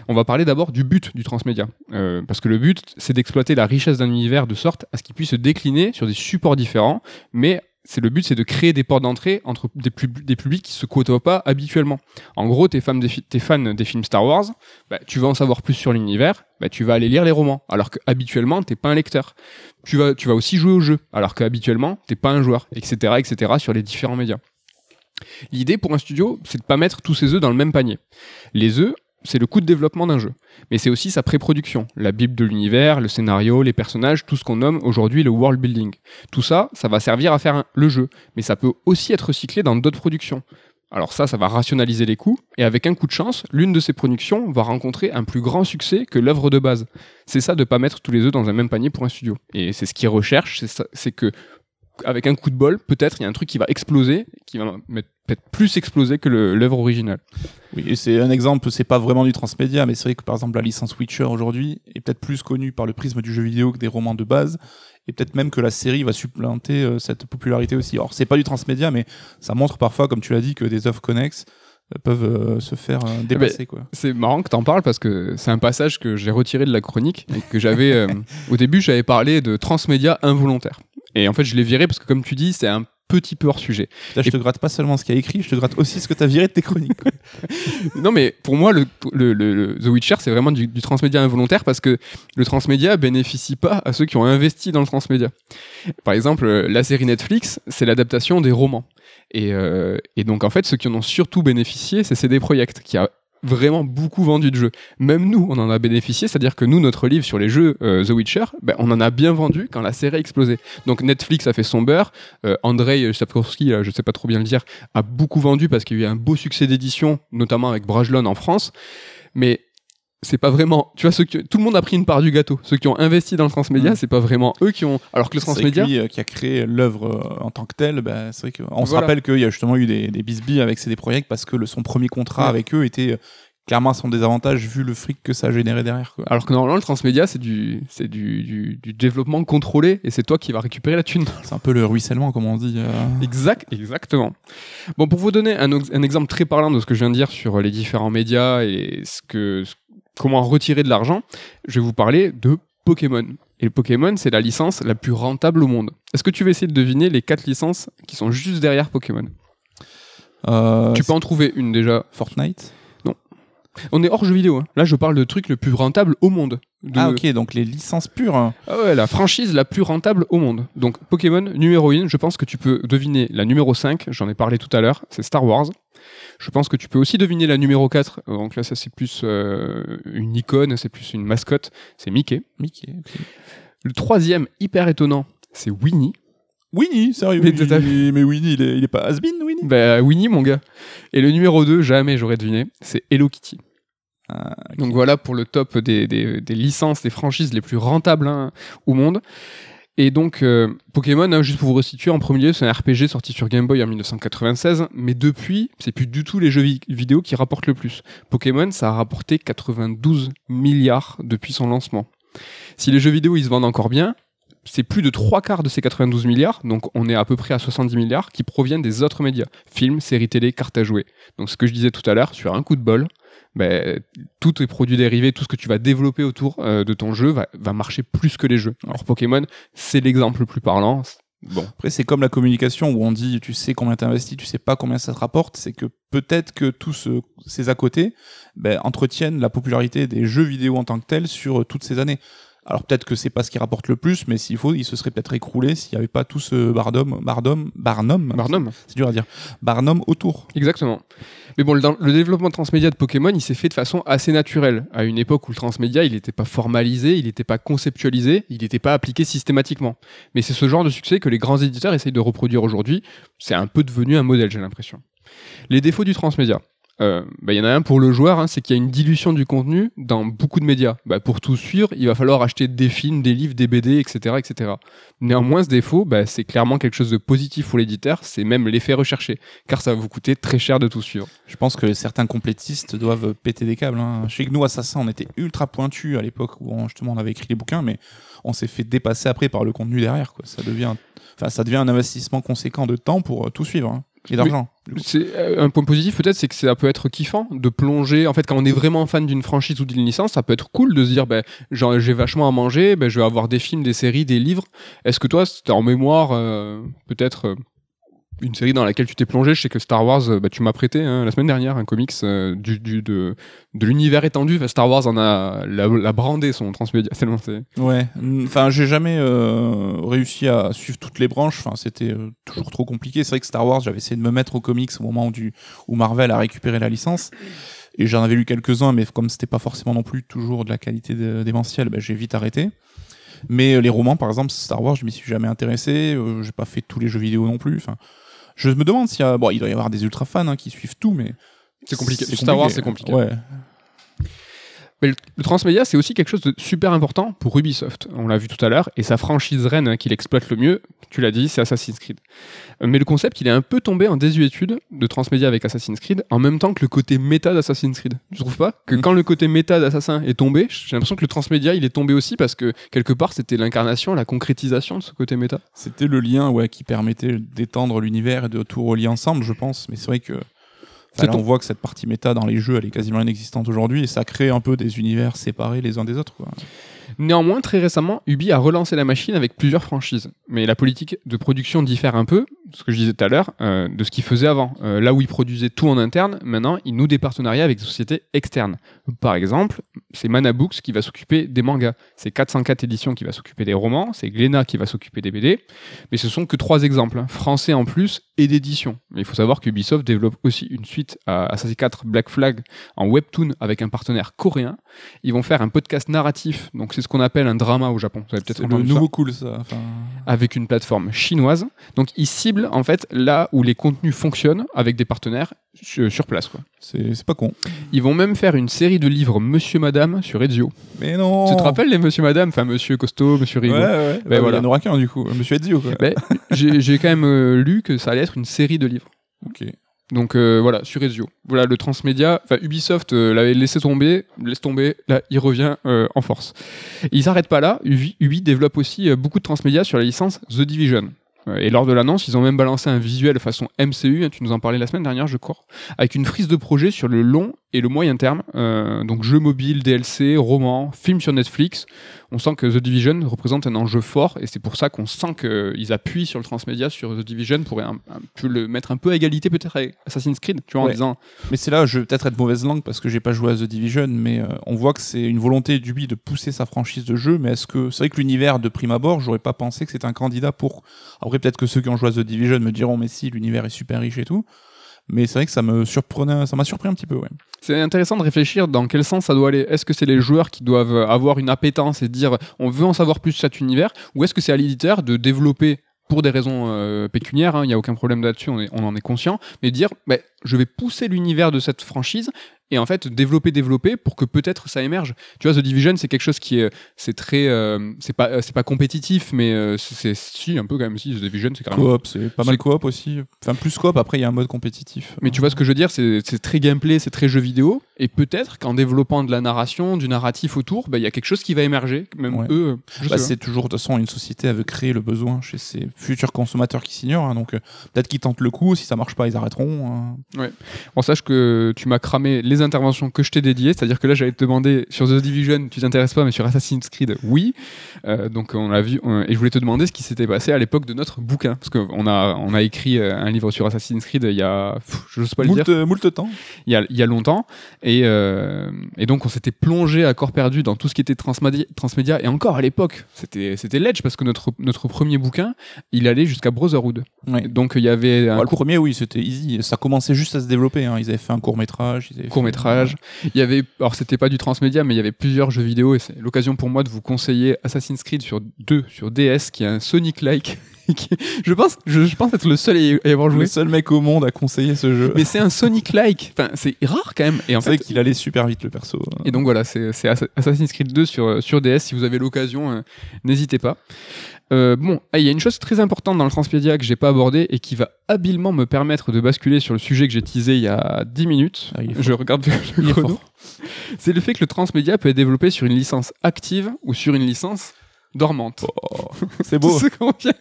On va parler d'abord du but du transmédia, euh, parce que le but c'est d'exploiter la richesse d'un univers de sorte à ce qu'il puisse se décliner sur des supports différents, mais c'est le but, c'est de créer des portes d'entrée entre des, des, publics qui se côtoient pas habituellement. En gros, t'es fan des, es fan des films Star Wars, bah, tu vas en savoir plus sur l'univers, bah, tu vas aller lire les romans, alors qu'habituellement, t'es pas un lecteur. Tu vas, tu vas aussi jouer au jeu, alors qu'habituellement, t'es pas un joueur, etc., etc., sur les différents médias. L'idée pour un studio, c'est de pas mettre tous ses œufs dans le même panier. Les œufs, c'est le coût de développement d'un jeu. Mais c'est aussi sa pré-production, la bible de l'univers, le scénario, les personnages, tout ce qu'on nomme aujourd'hui le world building. Tout ça, ça va servir à faire le jeu, mais ça peut aussi être recyclé dans d'autres productions. Alors ça, ça va rationaliser les coûts, et avec un coup de chance, l'une de ces productions va rencontrer un plus grand succès que l'œuvre de base. C'est ça de pas mettre tous les œufs dans un même panier pour un studio. Et c'est ce qu'ils recherchent, c'est que avec un coup de bol, peut-être il y a un truc qui va exploser, qui va peut-être plus exploser que l'œuvre originale. Oui, et c'est un exemple, c'est pas vraiment du transmédia, mais c'est vrai que par exemple la licence Witcher aujourd'hui est peut-être plus connue par le prisme du jeu vidéo que des romans de base, et peut-être même que la série va supplanter euh, cette popularité aussi. Alors c'est pas du transmédia, mais ça montre parfois, comme tu l'as dit, que des œuvres connexes euh, peuvent euh, se faire dépasser. quoi. C'est marrant que tu en parles parce que c'est un passage que j'ai retiré de la chronique et que j'avais *laughs* au début j'avais parlé de transmédia involontaire. Et en fait, je l'ai viré parce que, comme tu dis, c'est un petit peu hors sujet. Là, je te gratte pas seulement ce qu'il y a écrit, je te gratte aussi ce que tu as viré de tes chroniques. *laughs* non, mais pour moi, le, le, The Witcher, c'est vraiment du, du, transmédia involontaire parce que le transmédia bénéficie pas à ceux qui ont investi dans le transmédia. Par exemple, la série Netflix, c'est l'adaptation des romans. Et, euh, et, donc, en fait, ceux qui en ont surtout bénéficié, c'est CD Projekt, qui a vraiment beaucoup vendu de jeux. Même nous, on en a bénéficié, c'est-à-dire que nous, notre livre sur les jeux euh, The Witcher, ben, on en a bien vendu quand la série a explosé. Donc Netflix a fait son beurre, euh, Andrei Sapkowski, je sais pas trop bien le dire, a beaucoup vendu parce qu'il y a eu un beau succès d'édition, notamment avec Brajlon en France. Mais c'est pas vraiment tu vois ceux qui, tout le monde a pris une part du gâteau ceux qui ont investi dans le transmédia mm. c'est pas vraiment eux qui ont alors que le transmédia lui, euh, qui a créé l'œuvre en tant que tel bah, c'est vrai qu'on se rappelle qu'il y a justement eu des, des bisbilles avec CD Projekt parce que le, son premier contrat avec eux était clairement son désavantage vu le fric que ça a généré derrière. Quoi. Alors que normalement le transmédia c'est du c'est du, du, développement contrôlé et c'est toi qui vas récupérer la thune. C'est un peu le ruissellement comme on dit. Euh. Exact, exactement. Bon pour vous donner un, un, exemple très parlant de ce que je viens de dire sur les différents médias et ce que comment retirer de l'argent, je vais vous parler de Pokémon. Et le Pokémon, c'est la licence la plus rentable au monde. Est-ce que tu veux essayer de deviner les quatre licences qui sont juste derrière Pokémon? Euh, Tu peux en trouver une déjà. Fortnite? On est hors jeu vidéo. hein. Là, je parle de truc le plus rentable au monde. De- Ah ok, donc les licences pures. Ah ouais, la franchise la plus rentable au monde. Donc Pokémon numéro 1, je pense que tu peux deviner la numéro 5, j'en ai parlé tout à l'heure, c'est Star Wars. Je pense que tu peux aussi deviner la numéro 4, euh, donc là ça c'est plus euh, une icône, c'est plus une mascotte, c'est Mickey. Mickey. ok. Le troisième, hyper étonnant, c'est Winnie. Winnie, sérieux. Mais Winnie, il est, il est pas has-been, Winnie? Bah Winnie mon gars. Et le numéro 2, jamais j'aurais deviné, c'est Hello Kitty. Ah. Donc voilà pour le top des, des- des licences, des franchises les plus rentables hein, au monde. Et donc euh, Pokémon, hein, juste pour vous resituer, en premier lieu, c'est un RPG sorti sur Game Boy en 1996, mais depuis, c'est plus du tout les jeux vi- vidéo qui rapportent le plus. Pokémon, ça a rapporté 92 milliards depuis son lancement. Si les jeux vidéo ils se vendent encore bien, c'est plus de trois quarts de ces 92 milliards, donc on est à peu près à 70 milliards, qui proviennent des autres médias, films, séries télé, cartes à jouer. Donc ce que je disais tout à l'heure, sur un coup de bol, ben, tous tes produits dérivés, tout ce que tu vas développer autour euh, de ton jeu va, va marcher plus que les jeux. Alors Pokémon, c'est l'exemple le plus parlant. Bon, Après, c'est comme la communication où on dit tu sais combien t'investis, tu sais pas combien ça te rapporte. C'est que peut-être que tous ce- ces à côté ben, entretiennent la popularité des jeux vidéo en tant que tels sur euh, toutes ces années. Alors peut-être que c'est pas ce qui rapporte le plus, mais s'il faut, il se serait peut-être écroulé s'il n'y avait pas tout ce bardom, bardom, barnum, Barnum. c'est dur à dire, barnum autour. Exactement. Mais bon, le, le développement transmédia de Pokémon, il s'est fait de façon assez naturelle. À une époque où le transmédia, il n'était pas formalisé, il n'était pas conceptualisé, il n'était pas appliqué systématiquement. Mais c'est ce genre de succès que les grands éditeurs essayent de reproduire aujourd'hui. C'est un peu devenu un modèle, j'ai l'impression. Les défauts du transmédia. Euh, bah, Il y en a un pour le joueur, hein, c'est qu'il y a une dilution du contenu dans beaucoup de médias. Bah, pour tout suivre, il va falloir acheter des films, des livres, des BD, etc. etc. Néanmoins, ce défaut, bah, c'est clairement quelque chose de positif pour l'éditeur, c'est même l'effet recherché, car ça va vous coûter très cher de tout suivre. Je pense que certains complétistes doivent péter des câbles. Hein. Chez nous, Assassin, on était ultra pointu à l'époque où on, justement on avait écrit les bouquins, mais on s'est fait dépasser après par le contenu derrière. Quoi. Ça devient, ça devient un investissement conséquent de temps pour euh, tout suivre hein. Et d'argent. C'est euh, un point positif peut-être, c'est que ça peut être kiffant de plonger. En fait, quand on est vraiment fan d'une franchise ou d'une licence, ça peut être cool de se dire, ben, j'ai vachement à manger, ben, je vais avoir des films, des séries, des livres. Est-ce que toi, c'était en mémoire euh, peut-être euh, une série dans laquelle tu t'es plongé Je sais que Star Wars, euh, bah, tu m'as prêté hein, la semaine dernière un comics euh, du, de, de l'univers étendu. Star Wars en a la, la brandé son transmédia. *laughs* tellement c'est- Ouais. Enfin, j'ai jamais euh, réussi à suivre toutes les branches. Enfin, c'était toujours trop compliqué. C'est vrai que Star Wars, j'avais essayé de me mettre aux comics au moment où, Marvel a récupéré la licence. Et j'en avais lu quelques-uns, mais comme c'était pas forcément non plus toujours de la qualité démentielle, ben, j'ai vite arrêté. Mais les romans, par exemple, Star Wars, je m'y suis jamais intéressé. J'ai pas fait tous les jeux vidéo non plus. Je me demande s'il y a, bon, il doit y avoir des ultra fans hein, qui suivent tout, mais C'est compliqué. Star Wars, c'est compliqué. Ouais. Mais le, le transmédia, c'est aussi quelque chose de super important pour Ubisoft. On l'a vu tout à l'heure, et sa franchise reine hein, qui l'exploite le mieux, tu l'as dit, c'est Assassin's Creed. Euh, Mais le concept, il est un peu tombé en désuétude de transmédia avec Assassin's Creed, en même temps que le côté méta d'Assassin's Creed. Tu trouves pas Que Mm. quand le côté méta d'Assassin est tombé, j'ai l'impression que le transmédia, il est tombé aussi parce que quelque part, c'était l'incarnation, la concrétisation de ce côté méta. C'était le lien ouais, qui permettait d'étendre l'univers et de tout relier ensemble, je pense. Mais c'est vrai que Là, on voit que cette partie méta dans les jeux, elle est quasiment inexistante aujourd'hui et ça crée un peu des univers séparés les uns des autres. Quoi. Néanmoins, très récemment, Ubi a relancé la machine avec plusieurs franchises. Mais la politique de production diffère un peu, ce que je disais tout à l'heure, euh, de ce qu'il faisait avant. Euh, là où il produisait tout en interne, maintenant, il noue des partenariats avec des sociétés externes. Par exemple, c'est Manabooks qui va s'occuper des mangas. C'est 404 éditions qui va s'occuper des romans. C'est Glénat qui va s'occuper des BD. Mais ce sont que trois exemples, hein, français en plus et d'édition. Mais il faut savoir qu'Ubisoft développe aussi une suite à Assassin's 4 Black Flag en webtoon avec un partenaire coréen. Ils vont faire un podcast narratif, donc c'est ce qu'on appelle un drama au Japon. Avez peut-être C'est le entendu ça nouveau cool, ça. Enfin, avec une plateforme chinoise. Donc ils ciblent en fait là où les contenus fonctionnent avec des partenaires sur, sur place. Quoi. c'est c'est pas con. Ils vont même faire une série de livres Monsieur Madame sur Ezio. Mais non Tu te rappelles les Monsieur Madame Enfin Monsieur Costaud, Monsieur Ouais, Rigaud. ouais. Ben Bah, voilà. Il y en aura qu'un, du coup. Monsieur Ezio, quoi. Ben, J'ai j'ai quand même euh, lu que ça allait être une série de livres. Ok. Donc euh, voilà, sur Ezio. Voilà, le transmédia, enfin Ubisoft euh, l'avait laissé tomber, laisse tomber, là il revient euh, en force. Ils s'arrêtent pas là, Ubi, Ubi développe aussi euh, beaucoup de transmédia sur la licence The Division. Euh, Et lors de l'annonce, ils ont même balancé un visuel façon MCU, hein, tu nous en parlais la semaine dernière, je crois, avec une frise de projet sur le long et le moyen terme, euh, donc jeux mobiles, DLC, romans, films sur Netflix, on sent que The Division représente un enjeu fort et c'est pour ça qu'on sent qu'ils appuient sur le transmédia, sur The Division pour un, un peu le mettre un peu à égalité peut-être avec Assassin's Creed, tu vois, en disant Mais c'est là, je vais peut-être être mauvaise langue parce que j'ai pas joué à The Division, mais euh, on voit que c'est une volonté d'Ubi de pousser sa franchise de jeu. Mais est-ce que c'est vrai que l'univers de prime abord, j'aurais pas pensé que c'était un candidat pour. Après, peut-être que ceux qui ont joué à The Division me diront, mais si, l'univers est super riche et tout. Mais c'est vrai que ça me surprenait, ça m'a surpris un petit peu. C'est intéressant de réfléchir dans quel sens ça doit aller. Est-ce que c'est les joueurs qui doivent avoir une appétence et dire on veut en savoir plus sur cet univers ou est-ce que c'est à l'éditeur de développer pour des raisons euh, pécuniaires, il n'y a aucun problème là-dessus, on, en est conscient, mais dire je vais pousser l'univers de cette franchise et en fait développer, développer pour que peut-être ça émerge. Tu vois, The Division, c'est quelque chose qui est, c'est très, euh, c'est pas, c'est pas compétitif, mais euh, c'est, si un peu quand même. Si The Division, c'est carrément Coop, c'est pas mal coop aussi. Enfin, plus coop, après, il y a un mode compétitif. mais tu vois ce que je veux dire, c'est c'est très gameplay, c'est très jeu vidéo, et peut-être qu'en développant de la narration, du narratif autour, bah, il y a quelque chose qui va émerger. Même Ouais. eux, Bah, c'est toujours, de toute façon, une société avait créé le besoin chez ses futurs consommateurs qui s'ignorent. hein, donc, euh, peut-être qu'ils tentent le coup. Si ça marche pas, ils arrêteront. hein. pas. Bon, sache que tu m'as cramé les interventions que je t'ai dédiées, c'est-à-dire que là, j'allais te demander sur The Division, tu t'intéresses pas, mais sur Assassin's Creed, oui. Euh, donc on l'a vu, et je voulais te demander ce qui s'était passé à l'époque de notre bouquin, parce qu'on a, on a écrit euh, un livre sur Assassin's Creed il y a, pff, je sais pas le dire. Moult, temps. il y a, il y a longtemps. Et, euh, et donc, on s'était plongé à corps perdu dans tout ce qui était transmédia. transmédia. Et encore à l'époque, c'était c'était Ledge parce que notre, notre premier bouquin, il allait jusqu'à Brotherhood. Donc, il y avait un Bah, le premier, oui, c'était easy. Ça commençait juste à se développer. hein. Ils avaient fait un court métrage. court Il y avait, alors c'était pas du transmédia, mais il y avait plusieurs jeux vidéo et c'est l'occasion pour moi de vous conseiller Assassin's Creed sur 2 sur DS, qui est un Sonic-like. *laughs* je pense, je, je pense être le seul à y avoir joué. Le seul mec au monde à conseiller ce jeu. Mais c'est un Sonic-like. Enfin, c'est rare quand même. Et en fait, qu'il allait super vite le perso. hein. Et donc voilà, c'est c'est Assa- Assassin's Creed 2 sur, sur DS. Si vous avez l'occasion, euh, n'hésitez pas. Euh, bon, ah, il y a une chose très importante dans le transmédia que j'ai pas abordé et qui va habilement me permettre de basculer sur le sujet que j'ai teasé il y a 10 minutes. Ah, je regarde le chrono. *laughs* C'est le fait que le transmédia peut être développé sur une licence active ou sur une licence dormante. Oh, c'est beau. *laughs* Tout ce qu'on vient,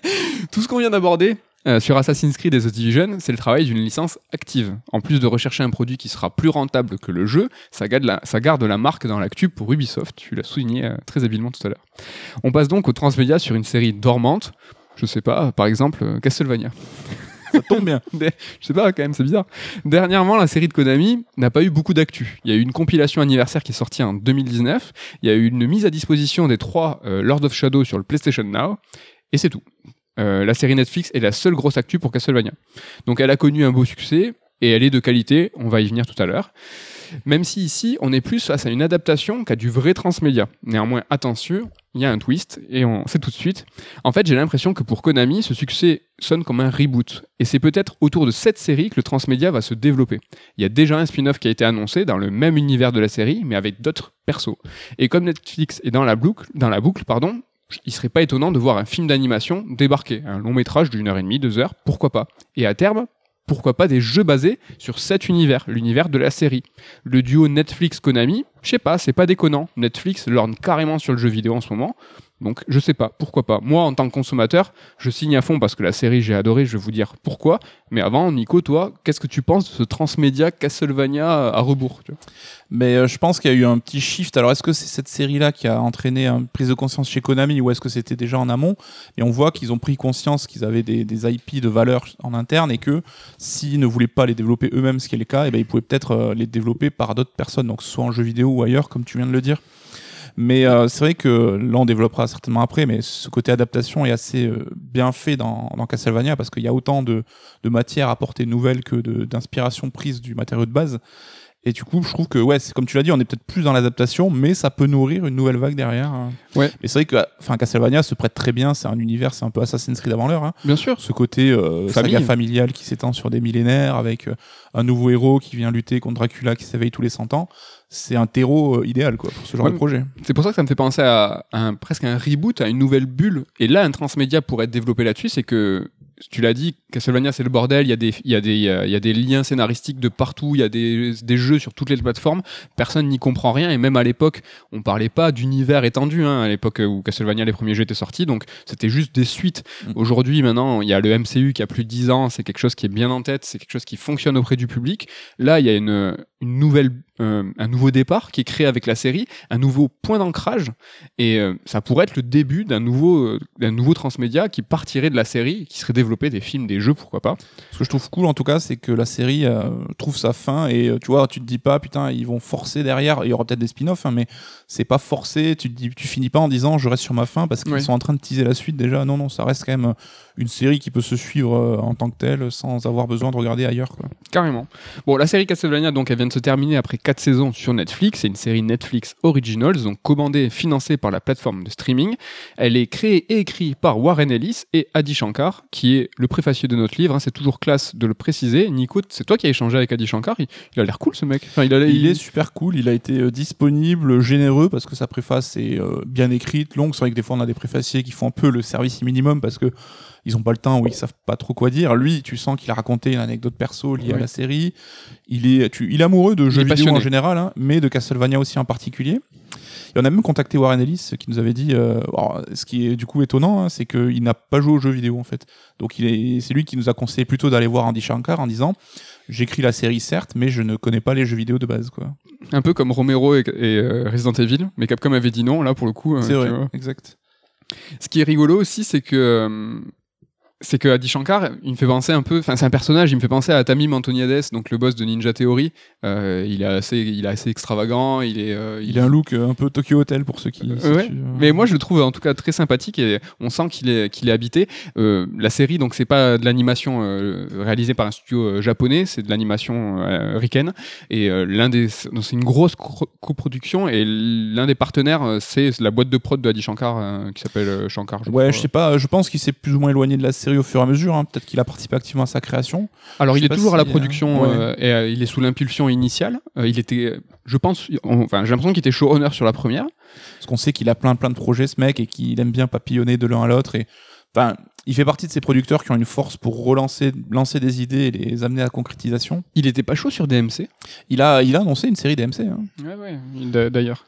tout ce qu'on vient d'aborder euh, sur Assassin's Creed et The Division, c'est le travail d'une licence active. En plus de rechercher un produit qui sera plus rentable que le jeu, ça garde la, ça garde la marque dans l'actu pour Ubisoft. Tu l'as souligné euh, très habilement tout à l'heure. On passe donc au transmédia sur une série dormante. Je sais pas, par exemple, euh, Castlevania. *laughs* Ça tombe bien. *laughs* Je sais pas, quand même, c'est bizarre. Dernièrement, la série de Konami n'a pas eu beaucoup d'actu. Il y a eu une compilation anniversaire qui est sortie en 2019. Il y a eu une mise à disposition des trois euh, Lord of Shadow sur le PlayStation Now. Et c'est tout. Euh, la série Netflix est la seule grosse actu pour Castlevania. Donc elle a connu un beau succès et elle est de qualité. On va y venir tout à l'heure. Même si ici, on est plus face à une adaptation qu'à du vrai transmédia. Néanmoins, attention, il y a un twist et on sait tout de suite. En fait, j'ai l'impression que pour Konami, ce succès sonne comme un reboot. Et c'est peut-être autour de cette série que le transmédia va se développer. Il y a déjà un spin-off qui a été annoncé dans le même univers de la série, mais avec d'autres persos. Et comme Netflix est dans la boucle, dans la boucle pardon, il serait pas étonnant de voir un film d'animation débarquer, un long métrage d'une heure et demie, deux heures, pourquoi pas. Et à terme, pourquoi pas des jeux basés sur cet univers, l'univers de la série. Le duo Netflix-Konami, je sais pas, c'est pas déconnant. Netflix lorne carrément sur le jeu vidéo en ce moment. Donc je sais pas, pourquoi pas? Moi, en tant que consommateur, je signe à fond parce que la série j'ai adoré, je vais vous dire pourquoi. Mais avant, Nico, toi, qu'est-ce que tu penses de ce transmédia Castlevania à rebours Mais euh, je pense qu'il y a eu un petit shift. Alors, est-ce que c'est cette série-là qui a entraîné une prise de conscience chez Konami ou est-ce que c'était déjà en amont? Et on voit qu'ils ont pris conscience qu'ils avaient des, IP de valeur en interne et que s'ils ne voulaient pas les développer eux-mêmes, ce qui est le cas, et ben, ils pouvaient peut-être euh, les développer par d'autres personnes, donc soit en jeu vidéo ou ailleurs, comme tu viens de le dire. Mais euh, c'est vrai que là, on développera certainement après, mais ce côté adaptation est assez euh, bien fait dans, dans Castlevania parce qu'il y a autant de, de matière apportée nouvelle que d'inspiration prise du matériau de base. Et du coup, je trouve que, ouais, c'est comme tu l'as dit, on est peut-être plus dans l'adaptation, mais ça peut nourrir une nouvelle vague derrière. hein. Ouais. Et c'est vrai que, enfin, Castlevania se prête très bien, c'est un univers, c'est un peu Assassin's Creed avant l'heure. hein. Bien sûr. Ce côté euh, Famille. saga familiale qui s'étend sur des millénaires, avec euh, un nouveau héros qui vient lutter contre Dracula qui s'éveille tous les 100 ans. C'est un terreau euh, idéal, quoi, pour ce genre Ouais, de projet. C'est pour ça que ça me fait penser à un, presque un reboot, à une nouvelle bulle. Et là, un transmédia pourrait être développé là-dessus, c'est que tu l'as dit, Castlevania c'est le bordel, il y, a des, il, y a des, il y a- il y a des liens scénaristiques de partout, il y a des, des jeux sur toutes les plateformes, personne n'y comprend rien, et même à l'époque, on parlait pas d'univers étendu, hein, à l'époque où Castlevania les premiers jeux étaient sortis, donc c'était juste des suites. Mm. Aujourd'hui, maintenant, il y a le MCU qui a plus de 10 ans, c'est quelque chose qui est bien en tête, c'est quelque chose qui fonctionne auprès du public. Là, il y a une, une nouvelle euh, un nouveau départ qui est créé avec la série, un nouveau point d'ancrage, et euh, ça pourrait être le début d'un nouveau, euh, d'un nouveau transmédia qui partirait de la série, qui serait développé des films, des jeux, pourquoi pas. Ce que je trouve cool en tout cas, c'est que la série trouve sa fin et tu vois, tu te dis pas putain, ils vont forcer derrière. Il y aura peut-être des spin-offs, hein, mais c'est pas forcé. Tu te dis, tu finis pas en disant je reste sur ma fin parce qu'ils sont en train de teaser la suite déjà. Non, non, ça reste quand même une série qui peut se suivre euh, en tant que telle sans avoir besoin de regarder ailleurs. Quoi. Carrément. Bon, la série Castlevania, donc, elle vient de se terminer après 4 saisons sur Netflix. C'est une série Netflix Originals, donc commandée et financée par la plateforme de streaming. Elle est créée et écrite par Warren Ellis et Adi Shankar, qui est le préfacieux de notre livre. hein. C'est toujours classe de le préciser. Nico, c'est toi qui as échangé avec Adi Shankar. Il, il a l'air cool, ce mec. Enfin, il, a, Il est super cool, il a été euh, disponible, généreux parce que sa préface est euh, bien écrite, longue. C'est vrai que des fois on a des préfaciers qui font un peu le service minimum parce que ils ont pas le temps ou ils savent pas trop quoi dire. Lui, tu sens qu'il a raconté une anecdote perso liée à la série. Il est, tu, il est amoureux de jeux vidéo en général, hein, mais de Castlevania aussi en particulier. Et on a même contacté Warren Ellis qui nous avait dit, euh, alors, ce qui est du coup étonnant, hein, c'est qu'il n'a pas joué aux jeux vidéo en fait. Donc il est, c'est lui qui nous a conseillé plutôt d'aller voir Andy Shankar en disant, j'écris la série certes, mais je ne connais pas les jeux vidéo de base quoi. un peu comme Romero et, et, euh, Resident Evil. Mais Capcom avait dit non, là, pour le coup. euh, C'est vrai, vois. exact. Ce qui est rigolo aussi, c'est que euh, c'est que Adi Shankar, il me fait penser un peu, enfin c'est un personnage, il me fait penser à Tamim Antoniades, donc le boss de Ninja Theory. Euh, il est assez, il est assez extravagant, il est, euh, Il a un look un peu Tokyo Hotel pour ceux qui. Euh, si ouais. tu- Mais moi, je le trouve en tout cas très sympathique et on sent qu'il est, qu'il est habité. Euh, la série, donc, c'est pas de l'animation réalisée par un studio japonais, c'est de l'animation ricaine. Et l'un des, donc, c'est une grosse co- coproduction et l'un des partenaires, c'est la boîte de prod de Adi Shankar qui s'appelle Shankar. je Ouais, crois. je sais pas. Je pense qu'il s'est plus ou moins éloigné de la série au fur et à mesure. hein. Peut-être qu'il a participé activement à sa création. Alors, Je il est toujours à la euh, production ouais. euh, et euh, il est sous l'impulsion initiale. Euh, il était, je pense, on- enfin, j'ai l'impression qu'il était showrunner sur la première. Parce qu'on sait qu'il a plein plein de projets, ce mec, et qu'il aime bien papillonner de l'un à l'autre. Et enfin, il fait partie de ces producteurs qui ont une force pour relancer, lancer des idées et les amener à la concrétisation. Il était pas chaud sur DMC. Il a, il a annoncé une série DMC. Hein. Ouais, ouais, il- d'a- d'ailleurs.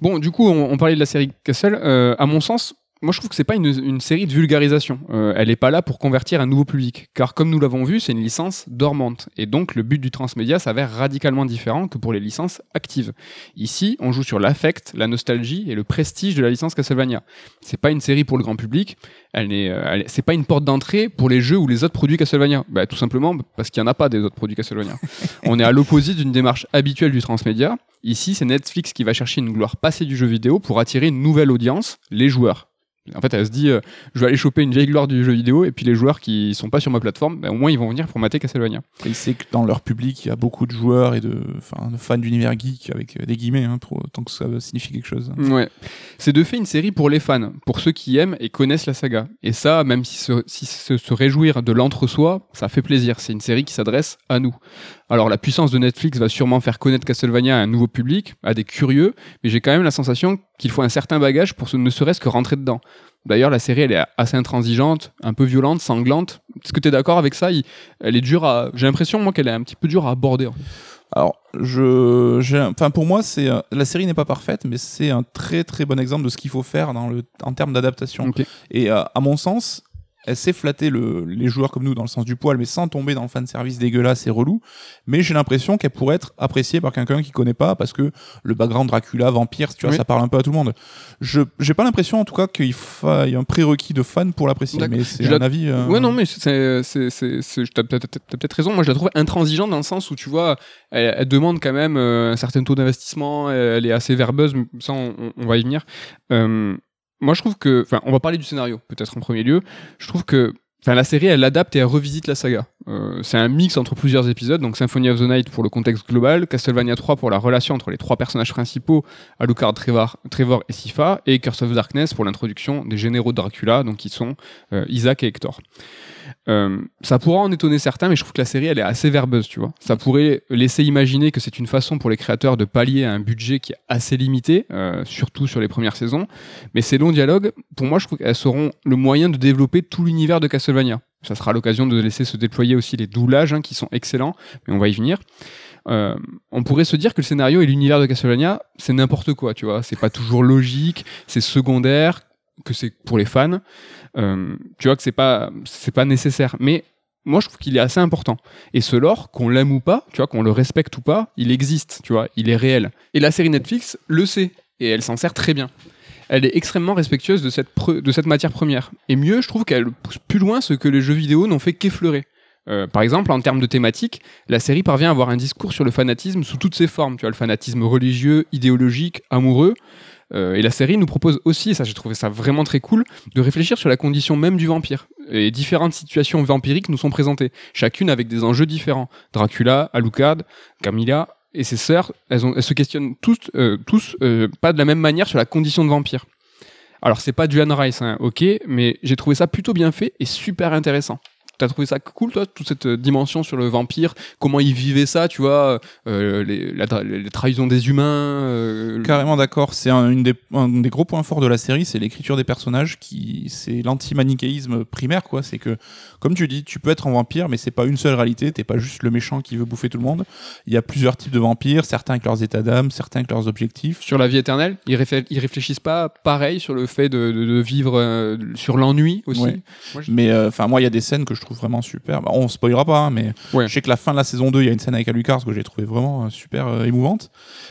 Bon, du coup, on, on parlait de la série Castle. Euh, à mon sens, moi, je trouve que c'est pas une, une série de vulgarisation. Euh, elle est pas là pour convertir un nouveau public, car comme nous l'avons vu, c'est une licence dormante, et donc le but du transmédia s'avère radicalement différent que pour les licences actives. Ici, on joue sur l'affect, la nostalgie et le prestige de la licence Castlevania. C'est pas une série pour le grand public. Elle n'est, euh, c'est pas une porte d'entrée pour les jeux ou les autres produits Castlevania. Bah, tout simplement parce qu'il y en a pas des autres produits Castlevania. *laughs* on est à l'opposé d'une démarche habituelle du transmédia. Ici, c'est Netflix qui va chercher une gloire passée du jeu vidéo pour attirer une nouvelle audience, les joueurs. En fait, elle se dit, euh, je vais aller choper une vieille gloire du jeu vidéo, et puis les joueurs qui sont pas sur ma plateforme, ben, au moins ils vont venir pour mater Castlevania. Et il sait que dans leur public, il y a beaucoup de joueurs et de, fans d'univers geek avec euh, des guillemets, hein, pour tant que ça signifie quelque chose. Ouais. C'est de fait une série pour les fans, pour ceux qui aiment et connaissent la saga. Et ça, même si se, si se, se réjouir de l'entre-soi, ça fait plaisir. C'est une série qui s'adresse à nous. Alors la puissance de Netflix va sûrement faire connaître Castlevania à un nouveau public, à des curieux, mais j'ai quand même la sensation qu'il faut un certain bagage pour ne serait-ce que rentrer dedans. D'ailleurs, la série, elle est assez intransigeante, un peu violente, sanglante. Est-ce que tu es d'accord avec ça? Il- Elle est dure à... J'ai l'impression, moi, qu'elle est un petit peu dure à aborder. en fait. Alors, je, enfin, pour moi, c'est euh, la série n'est pas parfaite, mais c'est un très très bon exemple de ce qu'il faut faire dans le, en termes d'adaptation. Et euh, à mon sens, elle sait flatter le, les joueurs comme nous dans le sens du poil, mais sans tomber dans le fan service dégueulasse et relou. Mais j'ai l'impression qu'elle pourrait être appréciée par quelqu'un qui connaît pas, parce que le background Dracula, vampire, tu vois, Oui. ça parle un peu à tout le monde. Je, j'ai pas l'impression, en tout cas, qu'il faille un prérequis de fan pour l'apprécier. Mais c'est un la- avis. euh, Ouais, non, mais c'est, t'as, peut-être raison. Moi, je la trouve intransigeante dans le sens où, tu vois, elle, elle demande quand même euh, un certain taux d'investissement. Elle, est assez verbeuse. mais Ça, on va y venir. Euh, moi, je trouve que, enfin, on va parler du scénario, peut-être en premier lieu. Je trouve que, enfin, la série, elle adapte et elle revisite la saga. Euh, c'est un mix entre plusieurs épisodes. Donc, Symphony of the Night pour le contexte global, Castlevania 3 pour la relation entre les trois personnages principaux, Alucard, Trevor, Trevor et Sifa, et Curse of Darkness pour l'introduction des généraux de Dracula, donc qui sont euh, Isaac et Hector. Euh, ça pourra en étonner certains, mais je trouve que la série elle est assez verbeuse, tu vois. Ça pourrait laisser imaginer que c'est une façon pour les créateurs de pallier à un budget qui est assez limité, euh, surtout sur les premières saisons. Mais ces longs dialogues, pour moi, je trouve qu'elles seront le moyen de développer tout l'univers de Castlevania. Ça sera l'occasion de laisser se déployer aussi les doublages hein, qui sont excellents, mais on va y venir. Euh, on pourrait se dire que le scénario et l'univers de Castlevania, c'est n'importe quoi, tu vois. C'est pas toujours logique, c'est secondaire, que c'est pour les fans. Euh, tu vois que c'est pas c'est pas nécessaire mais moi je trouve qu'il est assez important. Et ce lore, qu'on l'aime ou pas, tu vois, qu'on le respecte ou pas, il existe, tu vois, il est réel. Et la série Netflix le sait, et elle s'en sert très bien. Elle est extrêmement respectueuse de cette, matière première. Et mieux, je trouve qu'elle pousse plus loin ce que les jeux vidéo n'ont fait qu'effleurer. Euh, par exemple, en termes de thématique, la série parvient à avoir un discours sur le fanatisme sous toutes ses formes. Tu vois, le fanatisme religieux, idéologique, amoureux. Euh, et la série nous propose aussi, et ça j'ai trouvé ça vraiment très cool, de réfléchir sur la condition même du vampire. Et différentes situations vampiriques nous sont présentées, chacune avec des enjeux différents. Dracula, Alucard, Camilla et ses sœurs, elles, se questionnent tous, euh, tous pas de la même manière sur la condition de vampire. Alors c'est pas du Anne Rice, hein, ok, mais j'ai trouvé ça plutôt bien fait et super intéressant. T'as trouvé ça cool, toi, toute cette euh, dimension sur le vampire, comment il vivait ça, tu vois, euh, les, la, les, trahisons des humains. Euh, Carrément d'accord. C'est un, des, des gros points forts de la série, c'est l'écriture des personnages, qui c'est l'anti-manichéisme primaire, quoi. C'est que, comme tu dis, tu peux être un vampire, mais c'est pas une seule réalité. T'es pas juste le méchant qui veut bouffer tout le monde. Il y a plusieurs types de vampires, certains avec leurs états d'âme, certains avec leurs objectifs. Sur la vie éternelle, ils, réfléchissent pas pareil sur le fait de, vivre sur l'ennui aussi. mais enfin, moi, il y a des scènes que je trouve vraiment super. Bah, on spoilera pas, hein, mais je sais que la fin de la saison 2, il y a une scène avec Alucard que j'ai trouvé vraiment euh, super euh, émouvante.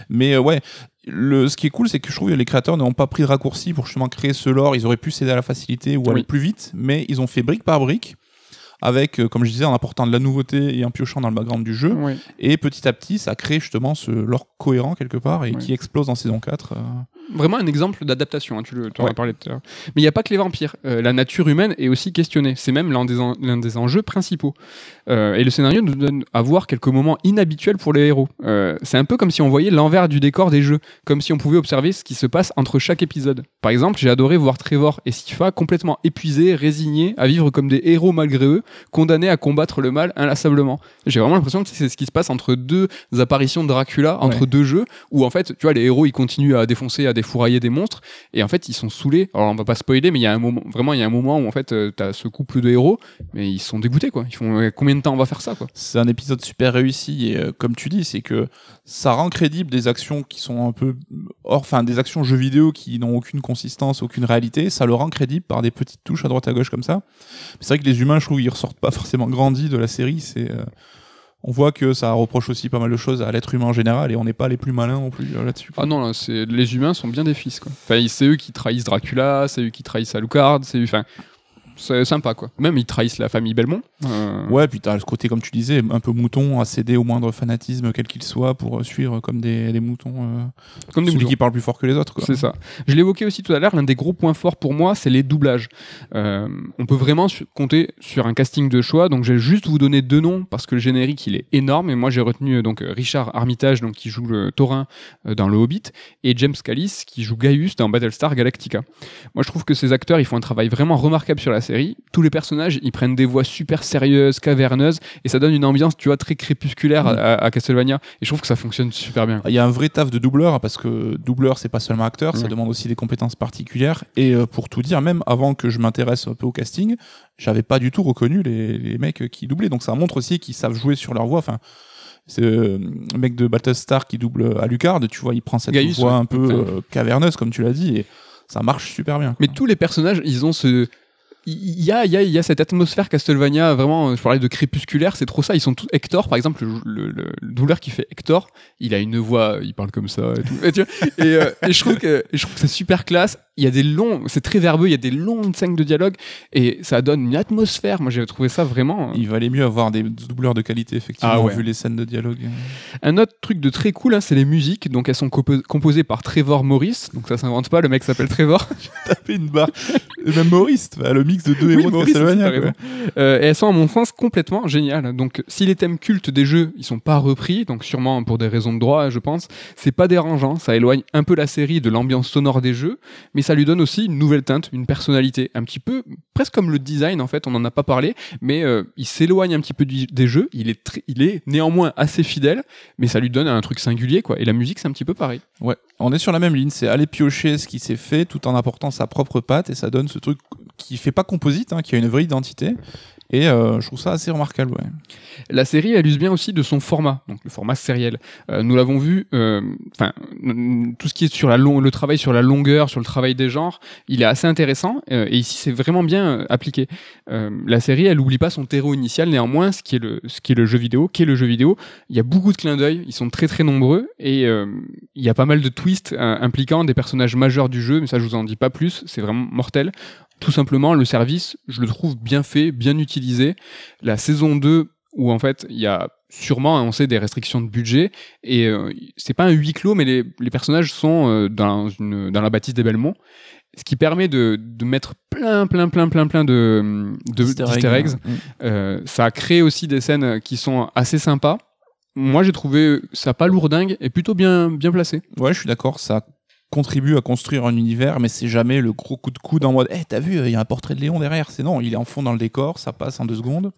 Mais euh, ouais, le, ce qui est cool, c'est que je trouve que les créateurs n'ont pas pris de raccourci pour justement créer ce lore. Ils auraient pu céder à la facilité ou aller plus vite, mais ils ont fait brique par brique avec, comme je disais, en apportant de la nouveauté et en piochant dans le background du jeu. Et petit à petit, ça crée justement ce lore cohérent quelque part et qui explose en saison 4 vraiment un exemple d'adaptation, hein, tu en as parlé tout à l'heure. Mais il n'y a pas que les vampires. Euh, la nature humaine est aussi questionnée. C'est même l'un des, des, enjeux principaux. Euh, et le scénario nous donne à voir quelques moments inhabituels pour les héros. Euh, c'est un peu comme si on voyait l'envers du décor des jeux, comme si on pouvait observer ce qui se passe entre chaque épisode. Par exemple, j'ai adoré voir Trevor et Sifa complètement épuisés, résignés à vivre comme des héros malgré eux, condamnés à combattre le mal inlassablement. J'ai vraiment l'impression que c'est ce qui se passe entre deux apparitions de Dracula, entre deux jeux, où en fait, tu vois, les héros ils continuent à défoncer, à fourrailler des monstres. Et en fait ils sont saoulés. Alors on va pas spoiler mais il y a un moment vraiment il y a un moment où en fait euh, tu as ce couple de héros mais ils sont dégoûtés quoi. Ils font euh, combien de temps on va faire ça quoi? C'est un épisode super réussi et euh, comme tu dis c'est que ça rend crédible des actions qui sont un peu hors enfin des actions jeux vidéo qui n'ont aucune consistance aucune réalité. Ça le rend crédible par des petites touches à droite à gauche comme ça. C'est vrai que les humains je trouve ils ressortent pas forcément grandis de la série. C'est on voit que ça reproche aussi pas mal de choses à l'être humain en général et on n'est pas les plus malins non plus euh, là-dessus. Ah non, c'est les humains sont bien des fils quoi. Enfin, c'est eux qui trahissent Dracula, c'est eux qui trahissent Alucard, c'est enfin c'est sympa quoi. Même ils trahissent la famille Belmont. Euh. Ouais, puis t'as ce côté comme tu disais, un peu mouton à céder au moindre fanatisme quel qu'il soit pour euh, suivre comme des, moutons. Euh, comme des moutons qui parlent plus fort que les autres. C'est ça. Je l'évoquais aussi tout à l'heure. L'un des gros points forts pour moi, c'est les doublages. on peut vraiment compter sur un casting de choix. Donc je vais juste vous donner deux noms parce que le générique il est énorme. Et moi j'ai retenu donc Richard Armitage donc qui joue le Taurin dans le Hobbit et James Callis qui joue Gaius dans Battlestar Galactica. Moi je trouve que ces acteurs ils font un travail vraiment remarquable sur la série. Tous les personnages, ils prennent des voix super sérieuses, caverneuses, et ça donne une ambiance, tu vois, très crépusculaire à, Castlevania. Et je trouve que ça fonctionne super bien. Il y a un vrai taf de doubleur, parce que doubleur, c'est pas seulement acteur, ça demande aussi des compétences particulières. Et euh, pour tout dire, même avant que je m'intéresse un peu au casting, j'avais pas du tout reconnu les, mecs qui doublaient. Donc ça montre aussi qu'ils savent jouer sur leur voix. Enfin, c'est euh, le mec de Battlestar qui double Alucard, tu vois, il prend cette voix un peu euh, caverneuse, comme tu l'as dit, et ça marche super bien. Mais tous les personnages, ils ont ce, il y a, y, a, y a cette atmosphère Castlevania, vraiment, je parlais de crépusculaire, c'est trop ça. Ils sont tous. Hector, par exemple, le, le, douleur qui fait Hector, il a une voix, il parle comme ça et tout. et, euh, et, je trouve que, je trouve que c'est super classe il y a des longs, c'est très verbeux, il y a des longues scènes de dialogue et ça donne une atmosphère. Moi, j'ai trouvé ça vraiment. Euh, il valait mieux avoir des doubleurs de qualité, effectivement, ah vu les scènes de dialogue. Un autre truc de très cool, hein, c'est les musiques. Donc, elles sont composées par Trevor Morris. Donc, ça s'invente pas, le mec s'appelle Trevor. *laughs* J'ai tapé une barre. Même Maurice, le mix de deux héros de Castlevania. Euh, et elles sont, à mon sens, complètement géniales. Donc, si les thèmes cultes des jeux, ils sont pas repris, donc sûrement pour des raisons de droit, je pense, c'est pas dérangeant. Ça éloigne un peu la série de l'ambiance sonore des jeux, mais ça lui donne aussi une nouvelle teinte, une personnalité, un petit peu presque comme le design en fait, on n'en a pas parlé, mais euh, il s'éloigne un petit peu des jeux, il est, il est néanmoins assez fidèle, mais ça lui donne un truc singulier quoi. Et la musique c'est un petit peu pareil. Ouais, on est sur la même ligne, c'est aller piocher ce qui s'est fait tout en apportant sa propre patte et ça donne ce truc qui fait pas composite, hein, qui a une vraie identité Et euh, je trouve ça assez remarquable. La série, elle use bien aussi de son format, donc le format sériel. Euh, nous l'avons vu, euh, enfin, tout ce qui est sur la long, le travail sur la longueur, sur le travail des genres, il est assez intéressant. et ici, c'est vraiment bien appliqué. La série, elle oublie pas son terreau initial. Néanmoins, ce qui est le, ce qui est le jeu vidéo, qui est le jeu vidéo, il y a beaucoup de clins d'œil. Ils sont très très nombreux et il y a pas mal de twists impliquant des personnages majeurs du jeu. Mais ça, je vous en dis pas plus. C'est vraiment mortel. Tout simplement, le service, je le trouve bien fait, bien utilisé. La saison 2 où en fait il y a sûrement, on sait, des restrictions de budget et euh, c'est pas un huis clos, mais les, les personnages sont euh, dans une dans la bâtisse des Belmont, ce qui permet de, de mettre plein plein plein plein plein de de- Easter eggs. Mm. Euh, ça a créé aussi des scènes qui sont assez sympas. Moi, j'ai trouvé ça pas lourdingue et plutôt bien bien placé. Ouais, je suis d'accord, ça contribue à construire un univers, mais c'est jamais le gros coup de coude en mode Eh, t'as vu, il y a un portrait de Léon derrière. C'est non, il est en fond dans le décor, ça passe en deux secondes.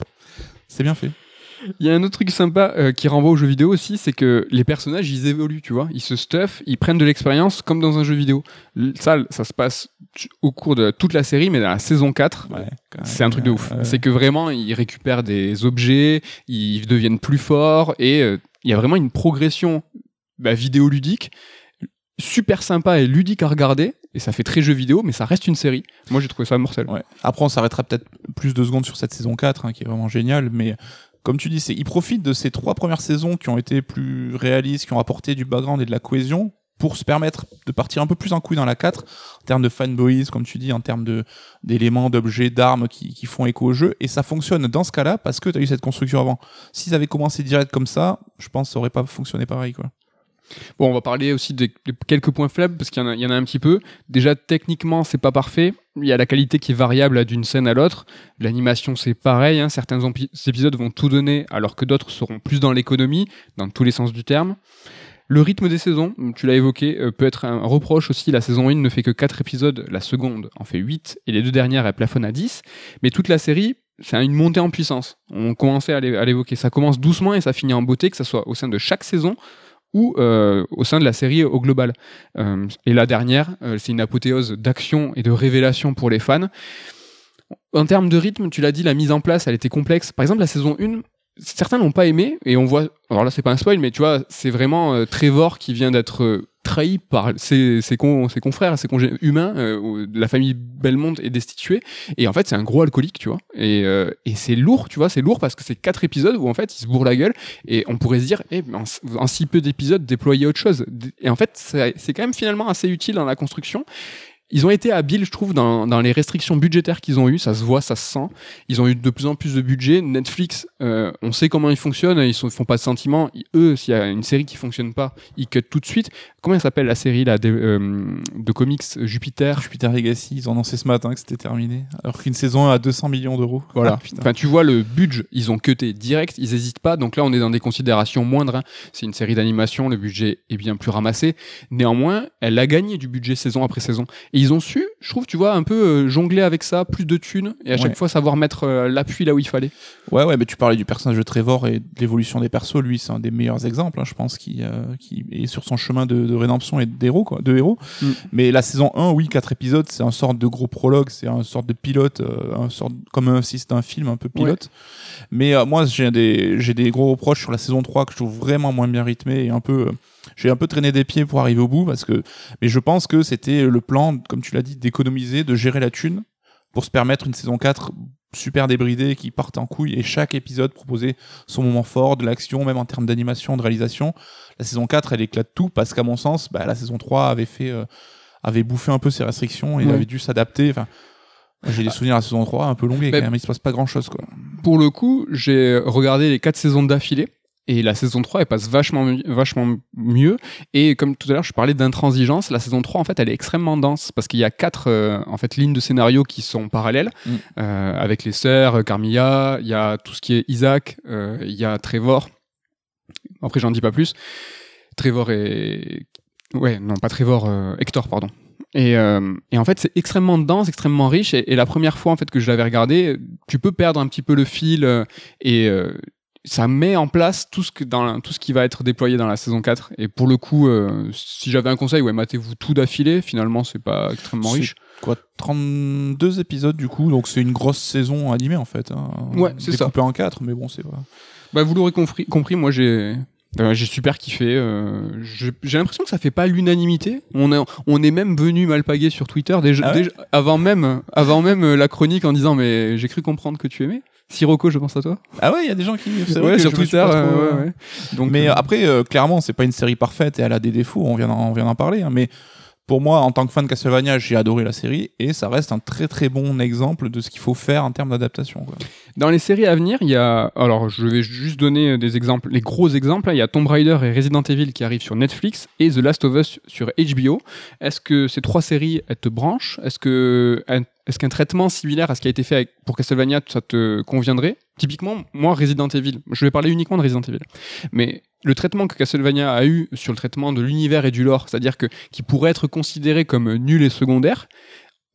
C'est bien fait. Il y a un autre truc sympa euh, qui renvoie aux jeux vidéo aussi, c'est que les personnages, ils évoluent, tu vois. Ils se stuffent, ils prennent de l'expérience comme dans un jeu vidéo. Ça, ça se passe au cours de toute la série, mais dans la saison 4, Ouais, c'est un truc de ouf. Euh, C'est que vraiment, ils récupèrent des objets, ils deviennent plus forts, et euh, il y a vraiment une progression bah, vidéoludique super sympa et ludique à regarder, et ça fait très jeu vidéo, mais ça reste une série. Moi, j'ai trouvé ça mortel. Ouais. Après, on s'arrêtera peut-être plus de secondes sur cette saison 4, hein, qui est vraiment géniale, mais comme tu dis, c'est, ils profitent de ces trois premières saisons qui ont été plus réalistes, qui ont apporté du background et de la cohésion, pour se permettre de partir un peu plus en couille dans la 4, en termes de fanboys, comme tu dis, en termes d'éléments, d'objets, d'armes qui, qui font écho au jeu, et ça fonctionne dans ce cas-là parce que tu as eu cette construction avant. S'ils avaient commencé direct comme ça, je pense que ça aurait pas fonctionné pareil, quoi. Bon, on va parler aussi de, quelques points faibles parce qu'il y, en a- un petit peu. Déjà, techniquement, c'est pas parfait. Il y a la qualité qui est variable d'une scène à l'autre. L'animation, c'est pareil. hein. Certains épisodes vont tout donner alors que d'autres seront plus dans l'économie, dans tous les sens du terme. Le rythme des saisons, tu l'as évoqué, euh, peut être un reproche aussi. La saison 1 ne fait que 4 épisodes, la seconde en fait 8 et les deux dernières, elle plafonne à 10. Mais toute la série, c'est une montée en puissance. On commençait à l'évoquer. Ça commence doucement et ça finit en beauté, que ce soit au sein de chaque saison ou euh, au sein de la série au global. Euh, et la dernière, euh, c'est une apothéose d'action et de révélation pour les fans. En termes de rythme, tu l'as dit, la mise en place, elle était complexe. Par exemple, la saison 1, certains l'ont pas aimé, et on voit, alors là c'est pas un spoil, mais tu vois, c'est vraiment euh, Trevor qui vient d'être euh, trahi par ses, ses, ses confrères, ses congés humains, euh, la famille Belmont est destituée, et en fait c'est un gros alcoolique, tu vois, et, euh, et c'est lourd, tu vois, c'est lourd parce que c'est quatre épisodes où en fait il se bourre la gueule, et on pourrait se dire, eh, en, en si peu d'épisodes, déployer autre chose. Et en fait, c'est quand même finalement assez utile dans la construction. Ils ont été habiles, je trouve, dans, dans les restrictions budgétaires qu'ils ont eues. Ça se voit, ça se sent. Ils ont eu de plus en plus de budget. Netflix, euh, on sait comment ils fonctionnent. Ils ne font pas de sentiments. Ils- eux, s'il y a une série qui fonctionne pas, ils cut tout de suite. Comment elle s'appelle la série là, de, euh, de comics Jupiter? Jupiter Legacy, ils ont annoncé ce matin que c'était terminé, alors qu'une saison à 200 millions d'euros. *laughs* Voilà. Ah, enfin, tu vois le budget, ils ont cuté direct, ils hésitent pas. Donc là, on est dans des considérations moindres. hein. C'est une série d'animation, le budget est bien plus ramassé. Néanmoins, elle a gagné du budget saison après saison. Et ils ont su, je trouve, tu vois, un peu euh, jongler avec ça, plus de thunes, et à chaque Ouais. fois savoir mettre euh, l'appui là où il fallait. Ouais, ouais, mais tu parlais du personnage de Trevor et de l'évolution des persos. Lui, c'est un des meilleurs exemples, hein, je pense, qui, euh, qui est sur son chemin de, de rédemption et d'héros, quoi, de héros. Mm. Mais la saison 1, oui, quatre épisodes, c'est un sorte de gros prologue, c'est un sorte de pilote, euh, un sorte, comme un- si c'était un film un peu pilote. Mais euh, moi, j'ai des, j'ai des gros reproches sur la saison 3 que je trouve vraiment moins bien rythmée et un peu, j'ai un peu traîné des pieds pour arriver au bout parce que, mais je pense que c'était le plan, comme tu l'as dit, d'économiser, de gérer la thune pour se permettre une saison 4 super débridée qui partent en couille et chaque épisode proposait son moment fort de l'action même en termes d'animation de réalisation la saison 4 elle éclate tout parce qu'à mon sens bah, la saison 3 avait fait euh, avait bouffé un peu ses restrictions et Ouais. avait dû s'adapter enfin j'ai des souvenirs à la saison 3 un peu longués Bah, quand même il se passe pas grand chose quoi Pour le coup, j'ai regardé les quatre saisons d'affilée. Et la saison 3, elle passe vachement, vachement mieux. Et comme tout à l'heure, je parlais d'intransigeance. La saison 3, en fait, elle est extrêmement dense parce qu'il y a quatre euh, en fait, lignes de scénario qui sont parallèles. Mm. Euh, avec les sœurs, euh, Carmilla, il y a tout ce qui est Isaac, euh, il y a Trevor. Après, j'en dis pas plus. Trevor et... Ouais, non, pas Trevor, euh, Hector, pardon. Et, euh, et en fait, c'est extrêmement dense, extrêmement riche. Et, et la première fois en fait que je l'avais regardé, tu peux perdre un petit peu le fil et, euh, ça met en place tout ce, que dans, tout ce qui va être déployé dans la saison 4. Et pour le coup, euh, si j'avais un conseil, ouais, matez-vous tout d'affilée. Finalement, c'est pas extrêmement riche. Quoi, 32 épisodes du coup, donc c'est une grosse saison animée en fait. hein. Ouais, c'est ça. Découpé en 4, mais bon, c'est pas. Bah, vous l'aurez compris, compris, moi j'ai. Euh, j'ai super kiffé. euh, j'ai l'impression que ça fait pas l'unanimité. On, est- on est même venu malpaguer sur Twitter déjà, Ah ouais déjà- avant même, avant même euh, la chronique en disant mais j'ai cru comprendre que tu aimais. Sirocco, je pense à toi. Ah ouais, il y a des gens qui. Ouais, sur Twitter. euh, trop, ouais, euh, ouais. Donc, mais euh, après, euh, clairement, c'est pas une série parfaite et elle a des défauts, on vient d'en, on vient d'en parler. hein, mais pour moi, en tant que fan de Castlevania, j'ai adoré la série et ça reste un très très bon exemple de ce qu'il faut faire en termes d'adaptation. Dans les séries à venir, il y a. Alors, je vais juste donner des exemples, les gros exemples. hein. Il y a Tomb Raider et Resident Evil qui arrivent sur Netflix et The Last of Us sur HBO. Est-ce que ces trois séries, elles te branchent? Est-ce que est-ce qu'un traitement similaire à ce qui a été fait pour Castlevania, ça te conviendrait? Typiquement, moi, Resident Evil, je vais parler uniquement de Resident Evil, mais le traitement que Castlevania a eu sur le traitement de l'univers et du lore, c'est-à-dire que qui pourrait être considéré comme nul et secondaire,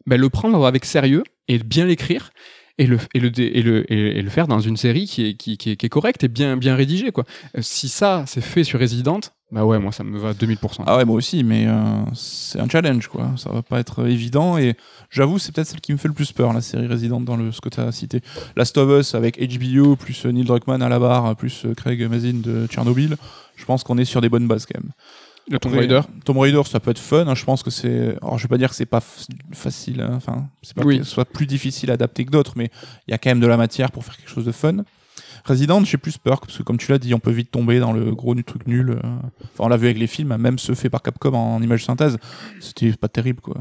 ben, le prendre avec sérieux et bien l'écrire et le, et, le, et, le, et, et le faire dans une série qui est, qui, qui est, qui est correcte et bien, bien rédigée. Quoi. Euh, Si ça, c'est fait sur Resident, bah ouais, moi, ça me va à 2000%. Ah ouais, moi aussi, mais euh, c'est un challenge, quoi. Ça va pas être évident et j'avoue, c'est peut-être celle qui me fait le plus peur, la série résidente dans le ce que tu as cité. Last of Us avec HBO, plus euh, Neil Druckmann à la barre, plus euh, Craig Mazin de Tchernobyl. Je pense qu'on est sur des bonnes bases quand même. Le Tomb Raider. Tomb Raider, ça peut être fun. hein, je pense que c'est. Alors, je vais pas dire que c'est pas facile. hein, Enfin, c'est pas Oui. que ce soit plus difficile à adapter que d'autres, mais il y a quand même de la matière pour faire quelque chose de fun. Resident, j'ai plus peur parce que comme tu l'as dit, on peut vite tomber dans le gros truc nul. euh. Enfin, on l'a vu avec les films, même ceux faits par Capcom en image synthèse, c'était pas terrible quoi.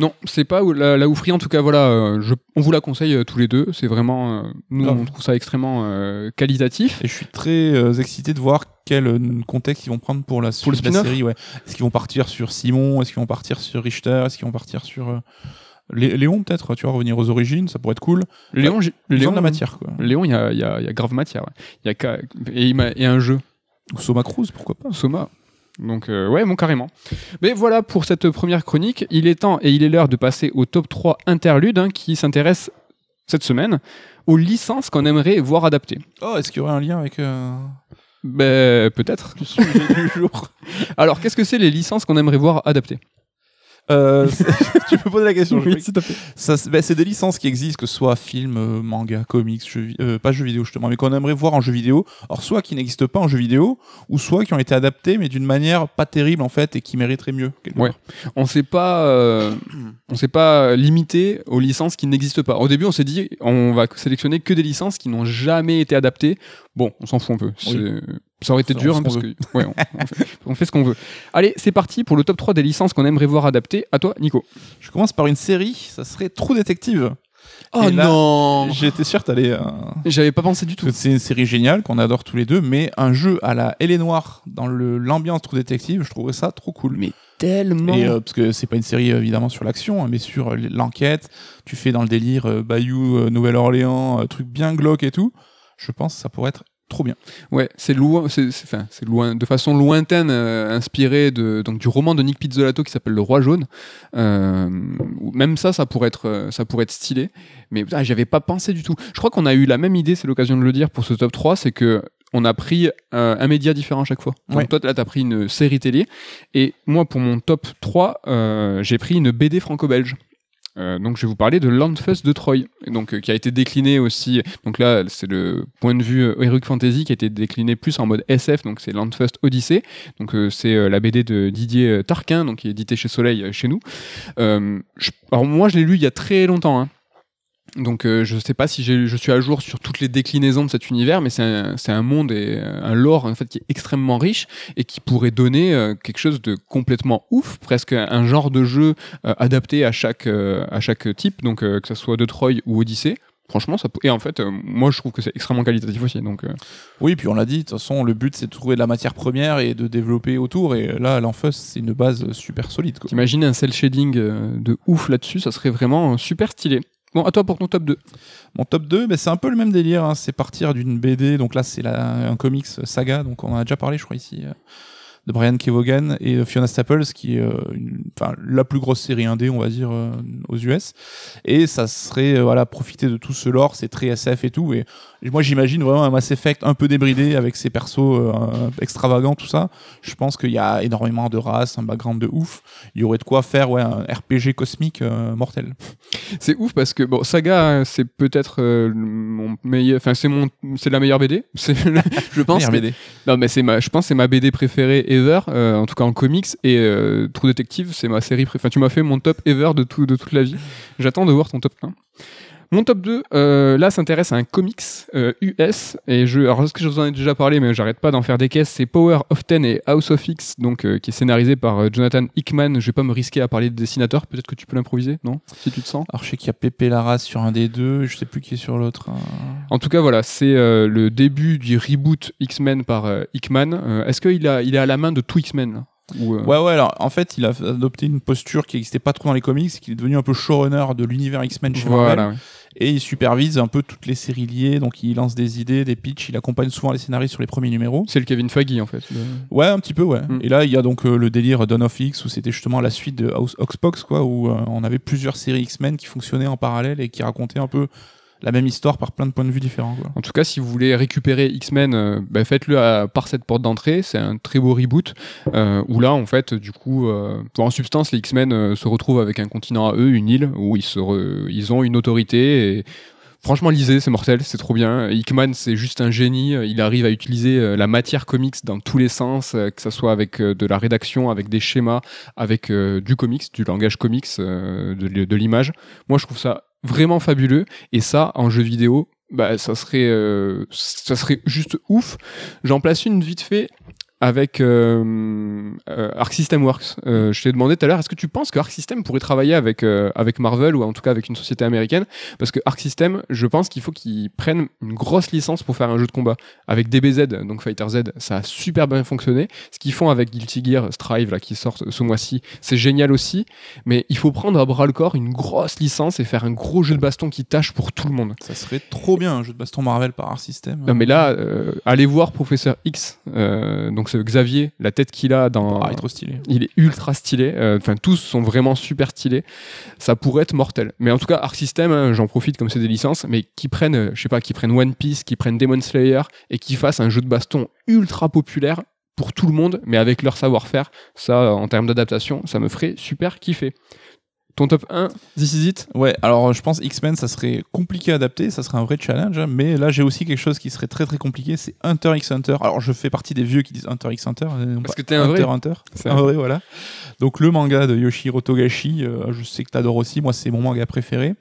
Non, c'est pas la, la oufrie. En tout cas, voilà, euh, je, on vous la conseille euh, tous les deux. C'est vraiment, euh, nous, on trouve ça extrêmement euh, qualitatif. Et je suis très excité de voir quel contexte ils vont prendre pour la Pour le suite de la série. Ouais. Est-ce qu'ils vont partir sur Simon? Est-ce qu'ils vont partir sur Richter? Est-ce qu'ils vont partir sur Lé- Léon peut-être Tu vois, revenir aux origines, ça pourrait être cool. Léon, j'ai- Léon, de la matière quoi. Léon, il y a, y, a, y a grave matière. ouais. Il y a et, il et un jeu. Ou Soma Cruz, pourquoi pas Soma. Donc euh, ouais, bon carrément. Mais voilà pour cette première chronique. Il est temps et il est l'heure de passer au top 3 interlude hein, qui s'intéresse cette semaine aux licences qu'on aimerait voir adaptées. Oh, est-ce qu'il y aurait un lien avec euh, Ben peut-être. du jour? *laughs* Alors qu'est-ce que c'est les licences qu'on aimerait voir adaptées? Euh, *laughs* Tu peux poser la question. je Oui, sais s'il te plaît. Ça, c'est- ben, c'est des licences qui existent, que ce soit film, euh, manga, comics, jeux, euh, pas jeux vidéo justement, mais qu'on aimerait voir en jeux vidéo. Alors soit qui n'existent pas en jeux vidéo, ou soit qui ont été adaptés, mais d'une manière pas terrible en fait et qui mériteraient mieux. Ouais. part. On s'est pas, euh, on s'est pas limité aux licences qui n'existent pas. Au début, on s'est dit, on va sélectionner que des licences qui n'ont jamais été adaptées. Bon, on s'en fout un peu. Ça aurait été dur hein, ce parce que ouais, on, on fait, on fait ce qu'on veut. Allez, c'est parti pour le top 3 des licences qu'on aimerait voir adaptées. À toi, Nico. Je commence par une série, ça serait True Detective. Oh là, non J'étais sûr t'allais. euh, J'avais pas pensé du tout. C'est une série géniale qu'on adore tous les deux, mais un jeu à la Elle est Noire dans l'ambiance True Detective, je trouverais ça trop cool. Mais tellement. Et euh, parce que c'est pas une série euh, évidemment sur l'action, hein, mais sur euh, l'enquête. Tu fais dans le délire euh, Bayou, euh, Nouvelle-Orléans, euh, truc bien glauque et tout. Je pense que ça pourrait être trop bien. Ouais, c'est loin, c'est enfin, loin, de façon lointaine, euh, inspiré de donc du roman de Nick Pizzolato qui s'appelle Le Roi jaune. Euh, même ça, ça pourrait être, euh, ça pourrait être stylé. Mais putain, j'y avais pas pensé du tout. Je crois qu'on a eu la même idée, c'est l'occasion de le dire pour ce top 3, c'est que on a pris euh, un média différent à chaque fois. Donc Ouais. toi, là, t'as pris une série télé. Et moi, pour mon top 3, euh, j'ai pris une BD franco-belge. Euh, donc je vais vous parler de Landfest de Troyes, et donc euh, qui a été décliné aussi. Donc là, c'est le point de vue euh, Fantasy qui a été décliné plus en mode SF. Donc c'est Landfest Odyssey. Donc euh, c'est la BD de Didier Tarquin, donc qui est édité chez Soleil chez nous. Je- alors moi, je l'ai lu il y a très longtemps. hein. Donc euh, je sais pas si je suis à jour sur toutes les déclinaisons de cet univers, mais c'est un, un monde et euh, un lore en fait qui est extrêmement riche et qui pourrait donner euh, quelque chose de complètement ouf, presque un, genre de jeu euh, adapté à chaque euh, à chaque type, donc euh, que ce soit de Troy ou Odyssée. Franchement, ça peut- et en fait, moi je trouve que c'est extrêmement qualitatif aussi. Donc euh, Oui, puis on l'a dit, de toute façon, le but c'est de trouver de la matière première et de développer autour. Et là, l'Enfus, c'est une base super solide. T'imagines un cel shading de ouf là-dessus, ça serait vraiment super stylé. Bon, à toi pour ton top 2. Mon top 2, ben, c'est un peu le même délire. hein, C'est partir d'une BD. Donc là, c'est un comics saga. Donc on en a déjà parlé, je crois, ici. euh, de Brian Kevogan et euh, Fiona Staples, qui est euh, la plus grosse série indé, on va dire, aux US. Et ça serait, voilà, profiter de tout ce lore, c'est très SF et tout. Moi, j'imagine vraiment un Mass Effect un peu débridé avec ses persos euh, extravagants, tout ça. Je pense qu'il y a énormément de races, un background de ouf. Il y aurait de quoi faire ouais, un RPG cosmique euh, mortel. C'est ouf parce que bon, Saga, c'est peut-être euh, mon meilleur, enfin c'est mon, c'est la meilleure BD. *laughs* C'est, je pense. Meilleure que- BD. Non, mais c'est ma, je pense c'est ma BD préférée ever, euh, en tout cas en comics. Et euh, True Detective, c'est ma série préférée. Enfin, tu m'as fait mon top ever de, tout, de toute la vie. J'attends de voir ton top 1. Mon top 2, euh, là, s'intéresse à un comics euh, US. Et je, alors, est-ce que je vous en ai déjà parlé, mais j'arrête pas d'en faire des caisses. C'est Power of Ten et House of X, donc, euh, qui est scénarisé par euh, Jonathan Hickman. Je vais pas me risquer à parler de dessinateur. Peut-être que tu peux l'improviser, non Si tu te sens? Alors, je sais qu'il y a Pépé Laras sur un des deux, je sais plus qui est sur l'autre. hein. En tout cas, voilà, c'est euh, le début du reboot X-Men par euh, Hickman. Euh, est-ce qu'il a, il est à la main de tout X-Men Ou, euh, Ouais, ouais, alors en fait, il a adopté une posture qui n'existait pas trop dans les comics, c'est qu'il est devenu un peu showrunner de l'univers X-Men chez Marvel. Voilà, ouais. Et il supervise un peu toutes les séries liées, donc il lance des idées, des pitchs, il accompagne souvent les scénaristes sur les premiers numéros. C'est le Kevin Feige en fait. le- Ouais, un petit peu, ouais. Mm. Et là, il y a donc euh, le délire Dawn of X, où c'était justement la suite de House Oxbox, quoi, où euh, on avait plusieurs séries X-Men qui fonctionnaient en parallèle et qui racontaient un peu la même histoire par plein de points de vue différents. En tout cas, si vous voulez récupérer X-Men, euh, bah, faites-le par cette porte d'entrée. C'est un très beau reboot euh, où là, en fait, du coup, euh, en substance, les X-Men se retrouvent avec un continent à eux, une île où ils, ont une autorité. Et franchement, lisez, c'est mortel, c'est trop bien. Hickman, c'est juste un génie. Il arrive à utiliser la matière comics dans tous les sens, que ce soit avec de la rédaction, avec des schémas, avec du comics, du langage comics, de l'image. Moi, je trouve ça vraiment fabuleux. Et ça, en jeu vidéo, bah, ça serait, euh, ça serait juste ouf. J'en place une vite fait avec euh, euh, Arc System Works. Euh, je t'ai demandé tout à l'heure, est-ce que tu penses que Arc System pourrait travailler avec, euh, avec Marvel ou en tout cas avec une société américaine? Parce que Arc System, je pense qu'il faut qu'ils prennent une grosse licence pour faire un jeu de combat. Avec DBZ, donc Fighter Z, ça a super bien fonctionné. Ce qu'ils font avec Guilty Gear Strive, là, qui sort ce mois-ci, c'est génial aussi. Mais il faut prendre à bras le corps une grosse licence et faire un gros jeu de baston qui tâche pour tout le monde. Ça serait trop bien, un jeu de baston Marvel par Art System. Non mais là, allez voir Professeur X, euh, Xavier, la tête qu'il a dans... Ah, il est trop stylé. Il est ultra stylé, euh, enfin tous sont vraiment super stylés, ça pourrait être mortel. Mais en tout cas, Arc System, hein, j'en profite comme c'est des licences, mais qui prennent, euh, je sais pas, qui prennent One Piece, qui prennent Demon Slayer, et qui fassent un jeu de baston ultra populaire pour tout le monde, mais avec leur savoir-faire, ça en termes d'adaptation, ça me ferait super kiffer. Ton top 1, This Is It Ouais, alors je pense X-Men, ça serait compliqué à adapter, ça serait un vrai challenge, hein, mais là j'ai aussi quelque chose qui serait très très compliqué, c'est Hunter x Hunter. Alors je fais partie des vieux qui disent Hunter x Hunter, euh, Parce que t'es un Hunter vrai. Hunter. C'est un vrai, voilà. Donc le manga de Yoshiro Togashi, euh, je sais que t'adores aussi, moi c'est mon manga préféré.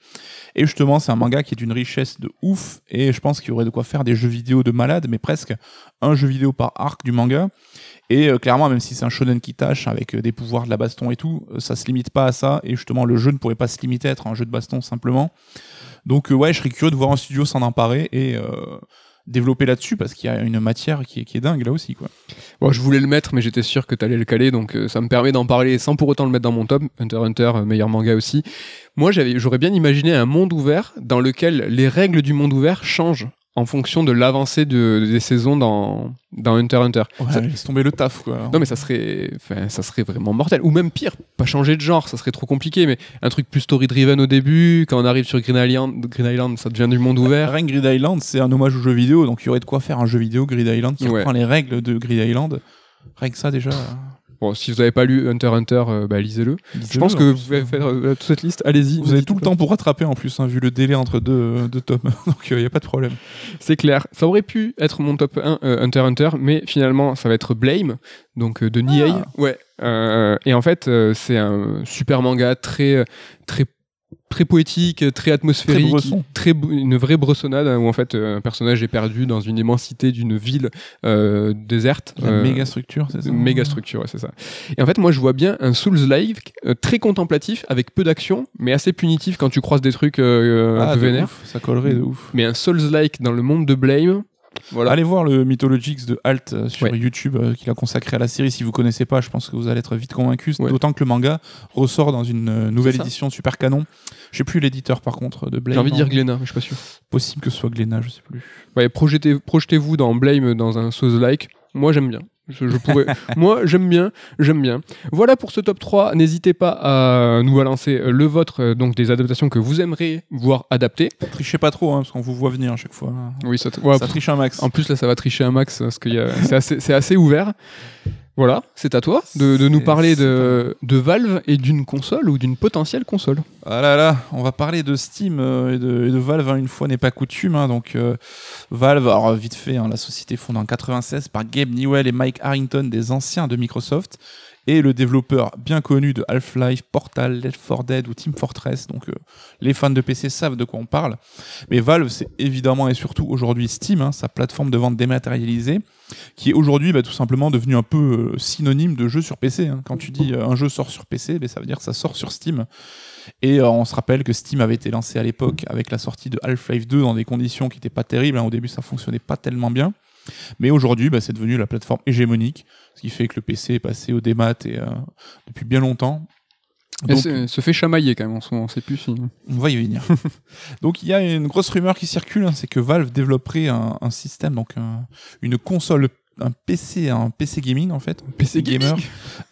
Et justement, c'est un manga qui est d'une richesse de ouf, et je pense qu'il y aurait de quoi faire des jeux vidéo de malade, mais presque un jeu vidéo par arc du manga. Et euh, clairement, même si c'est un shonen qui tâche avec euh, des pouvoirs de la baston et tout, euh, ça se limite pas à ça. Et justement, le jeu ne pourrait pas se limiter à être un jeu de baston simplement. Donc euh, ouais, je serais curieux de voir un studio s'en emparer et développer là-dessus parce qu'il y a une matière qui est, qui est dingue là aussi quoi. Bon, je voulais le mettre, mais j'étais sûr que t'allais le caler, donc ça me permet d'en parler sans pour autant le mettre dans mon top. Hunter Hunter, meilleur manga aussi. Moi, j'aurais bien imaginé un monde ouvert dans lequel les règles du monde ouvert changent en fonction de l'avancée de, des saisons dans, dans Hunter x Hunter. Ça- laisse tomber le taf quoi. non mais ça serait, ça serait vraiment mortel. Ou même pire, pas changer de genre, ça serait trop compliqué. Mais un truc plus story driven au début, quand on arrive sur Green Island, Green Island, ça devient du monde ouvert. Rien que Grid Island, c'est un hommage au jeu vidéo, donc il y aurait de quoi faire un jeu vidéo Grid Island qui Ouais. reprend les règles de Grid Island. Rien que ça déjà. Bon, si vous n'avez pas lu Hunter Hunter, euh, bah, lisez-le. Je pense que vous pouvez faire euh, toute cette liste. Allez-y. vous avez tout le temps pour rattraper en plus, hein, vu le délai entre deux, deux tomes. *laughs* donc il n'y a pas de problème. C'est clair. Ça aurait pu être mon top 1 euh, Hunter Hunter, mais finalement, ça va être Blame, donc euh, de Niei. Ah. Ouais. Euh, et en fait, euh, c'est un super manga très, euh, très, très poétique, très atmosphérique, Très une vraie bressonnade hein, où en fait euh, un personnage est perdu dans une immensité d'une ville euh, déserte. La euh, méga structure, c'est ça Méga structure, ouais, c'est ça. Et en fait, moi, je vois bien un Souls-like euh, très contemplatif, avec peu d'action, mais assez punitif quand tu croises des trucs euh, un Ah, peu de vénères. ouf, ça collerait de ouf. Mais un Souls-like dans le monde de Blame, voilà. Allez voir le Mythologix de Alt euh, sur Ouais. YouTube euh, qu'il a consacré à la série. Si vous connaissez pas, je pense que vous allez être vite convaincus. Ouais. D'autant que le manga ressort dans une euh, nouvelle édition super canon. Je sais plus l'éditeur par contre de Blame. J'ai envie de dire non Glénat, mais je suis pas sûr. Possible que ce soit Glénat, je sais plus. Ouais, projetez, projetez-vous dans Blame dans un Souls-like. Moi, j'aime bien. Je, je pourrais... *laughs* Moi, j'aime bien, j'aime bien. Voilà pour ce top 3. N'hésitez pas à nous balancer le vôtre, euh, donc des adaptations que vous aimeriez voir adaptées. Trichez pas trop, hein, parce qu'on vous voit venir à chaque fois. Oui, ça, ouais, ça triche un max. En plus, là, ça va tricher un max parce que c'est assez, c'est assez ouvert. Voilà, c'est à toi de, de nous parler de, de Valve et d'une console ou d'une potentielle console. Ah là là, on va parler de Steam euh, et, de, et de Valve, hein, une fois n'est pas coutume. hein, donc euh, Valve, alors vite fait, hein, la société fondée en 96 par Gabe Newell et Mike Harrington, des anciens de Microsoft, et le développeur bien connu de Half-Life, Portal, Left 4 Dead ou Team Fortress. Donc euh, les fans de PC savent de quoi on parle. Mais Valve, c'est évidemment et surtout aujourd'hui Steam, hein, sa plateforme de vente dématérialisée, qui est aujourd'hui bah, tout simplement devenu un peu euh, synonyme de jeu sur PC. hein. Quand tu dis euh, un jeu sort sur PC, bah, ça veut dire que ça sort sur Steam. Et on se rappelle que Steam avait été lancé à l'époque avec la sortie de Half-Life 2 dans des conditions qui n'étaient pas terribles. hein. Au début, ça fonctionnait pas tellement bien. Mais aujourd'hui, bah, c'est devenu la plateforme hégémonique, ce qui fait que le PC est passé au démat et, euh, depuis bien longtemps. Donc, se, se fait chamailler quand même en ce moment, on sait plus si. on va y venir. *laughs* donc il y a une grosse rumeur qui circule, hein, c'est que Valve développerait un, un système, donc un- une console, un PC, un PC gaming en fait, un PC gamer,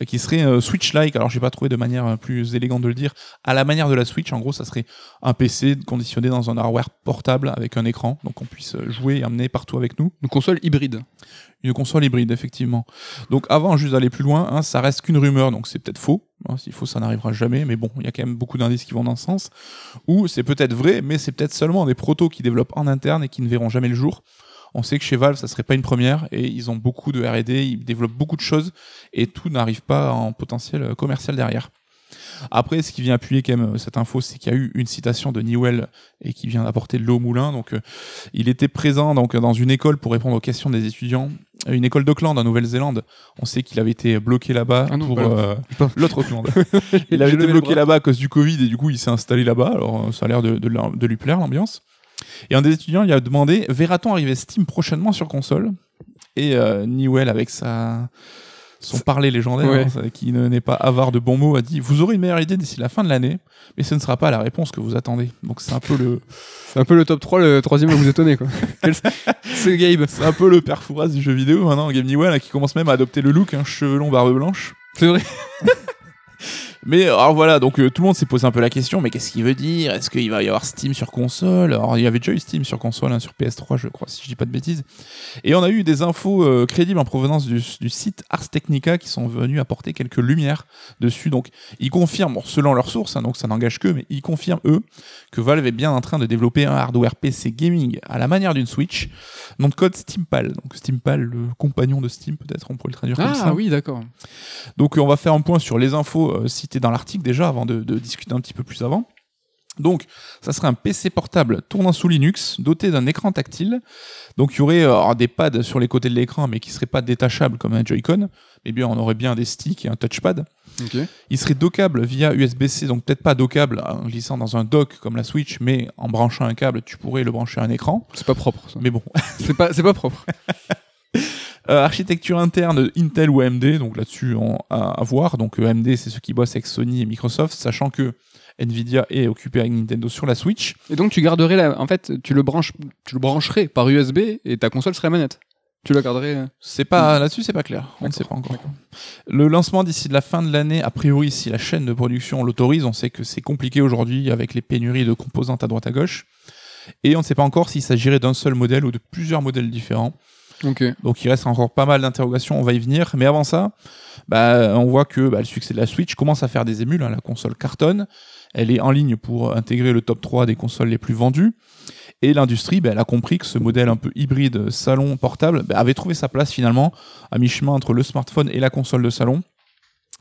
euh, qui serait euh, Switch-like. Alors j'ai pas trouvé de manière euh, plus élégante de le dire. À la manière de la Switch, en gros, ça serait un PC conditionné dans un hardware portable avec un écran, donc on puisse jouer et amener partout avec nous. Une console hybride. Une console hybride, effectivement. Donc avant juste d'aller plus loin, hein, ça reste qu'une rumeur, donc c'est peut-être faux. Hein, S'il faut, ça n'arrivera jamais, mais bon, il y a quand même beaucoup d'indices qui vont dans ce sens. Ou c'est peut-être vrai, mais c'est peut-être seulement des protos qui développent en interne et qui ne verront jamais le jour. On sait que chez Valve, ça serait pas une première, et ils ont beaucoup de R&D, ils développent beaucoup de choses, et tout n'arrive pas en potentiel euh, commercial derrière. Après, ce qui vient appuyer quand même euh, cette info, c'est qu'il y a eu une citation de Newell et qui vient apporter de l'eau au moulin. Donc, euh, il était présent donc dans une école pour répondre aux questions des étudiants, une école d'Auckland en Nouvelle-Zélande. On sait qu'il avait été bloqué là-bas Ah pour euh, l'autre Auckland. *laughs* Il avait été bloqué là-bas à cause du Covid et du coup, il s'est installé là-bas. Alors, ça a l'air de, de, leur- de lui plaire l'ambiance. Et un des étudiants, il a demandé verra-t-on arriver Steam prochainement sur console? Et euh, Newell, avec sa son parler légendaire, Ouais. hein, qui ne- n'est pas avare de bons mots, a dit Vous aurez une meilleure idée d'ici la fin de l'année, mais ce ne sera pas la réponse que vous attendez. Donc c'est un peu le, C'est un peu le top 3, le troisième à vous étonner quoi. *laughs* C'est Gabe. c'est un peu le père Fouras du jeu vidéo maintenant, Game Newell, hein, qui commence même à adopter le look, hein, cheveux longs, barbe blanche. C'est vrai. *laughs* Mais alors voilà, donc euh, tout le monde s'est posé un peu la question, mais qu'est-ce qu'il veut dire? Est-ce qu'il va y avoir Steam sur console? Alors il y avait déjà eu Steam sur console, hein, sur PS3 je crois, si je dis pas de bêtises. Et on a eu des infos euh, crédibles en provenance du, du site Ars Technica qui sont venus apporter quelques lumières dessus. Donc ils confirment, bon, selon leurs sources, hein, donc ça n'engage que, mais ils confirment eux que Valve est bien en train de développer un hardware PC gaming à la manière d'une Switch, nom de code Steampal. Donc Steampal, le compagnon de Steam peut-être, on pourrait le traduire comme ça. Ah oui, d'accord. Donc euh, on va faire un point sur les infos euh, dans l'article déjà avant de, de discuter un petit peu plus avant. Donc ça serait un PC portable tournant sous Linux, doté d'un écran tactile. Donc il y aurait euh, des pads sur les côtés de l'écran, mais qui seraient pas détachables comme un Joy-Con. Mais bien on aurait bien des sticks et un touchpad. Il serait dockable via USB-C, donc peut-être pas dockable en glissant dans un dock comme la Switch, mais en branchant un câble, tu pourrais le brancher à un écran. C'est pas propre ça. Mais bon, C'est pas, c'est pas propre. *laughs* Euh, architecture interne Intel ou AMD, donc là-dessus à, à voir. Donc euh, AMD c'est ceux qui bossent avec Sony et Microsoft, sachant que Nvidia est occupé avec Nintendo sur la Switch. Et donc tu garderais la... En fait, tu le branches, tu le brancherais par USB et ta console serait manette. Tu la garderais. euh, C'est pas là-dessus c'est pas clair, on ne sait pas encore. Le lancement d'ici la fin de l'année, a priori si la chaîne de production l'autorise, on sait que c'est compliqué aujourd'hui avec les pénuries de composantes à droite à gauche. Et on ne sait pas encore s'il s'agirait d'un seul modèle ou de plusieurs modèles différents. Donc il reste encore pas mal d'interrogations, on va y venir. Mais avant ça, bah, on voit que bah, le succès de la Switch commence à faire des émules. hein. La console cartonne, elle est en ligne pour intégrer le top 3 des consoles les plus vendues. Et l'industrie, bah, elle a compris que ce modèle un peu hybride salon portable bah, avait trouvé sa place finalement à mi-chemin entre le smartphone et la console de salon.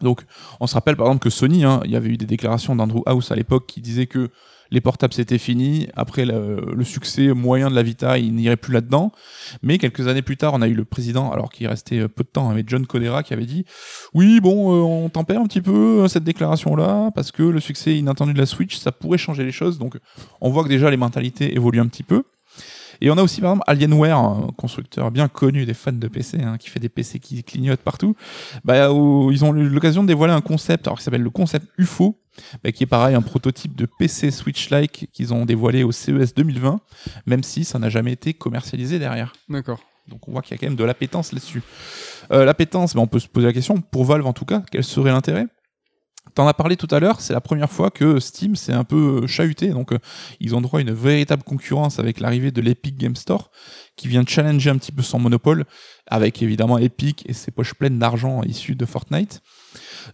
Donc, on se rappelle par exemple que Sony, hein, il y avait eu des déclarations d'Andrew House à l'époque qui disait que les portables c'était fini. Après le, succès moyen de la Vita, il n'irait plus là-dedans. Mais quelques années plus tard, on a eu le président, alors qu'il restait peu de temps, avec John Codera, qui avait dit Oui, bon, euh, on tempère un petit peu euh, cette déclaration-là, parce que le succès inattendu de la Switch, ça pourrait changer les choses. Donc, on voit que déjà les mentalités évoluent un petit peu. Et on a aussi par exemple Alienware, un constructeur bien connu des fans de PC, hein, qui fait des PC qui clignotent partout. Bah, où ils ont eu l'occasion de dévoiler un concept, alors qui s'appelle le concept UFO, bah, qui est pareil un prototype de PC Switch-like qu'ils ont dévoilé au CES 2020, même si ça n'a jamais été commercialisé derrière. D'accord. Donc on voit qu'il y a quand même de l'appétence là-dessus. Euh, l'appétence, ben, on peut se poser la question, pour Valve en tout cas, quel serait l'intérêt? T'en as parlé tout à l'heure, c'est la première fois que Steam s'est un peu chahuté, donc euh, ils ont droit à une véritable concurrence avec l'arrivée de l'Epic Game Store, qui vient challenger un petit peu son monopole, avec évidemment Epic et ses poches pleines d'argent issues de Fortnite.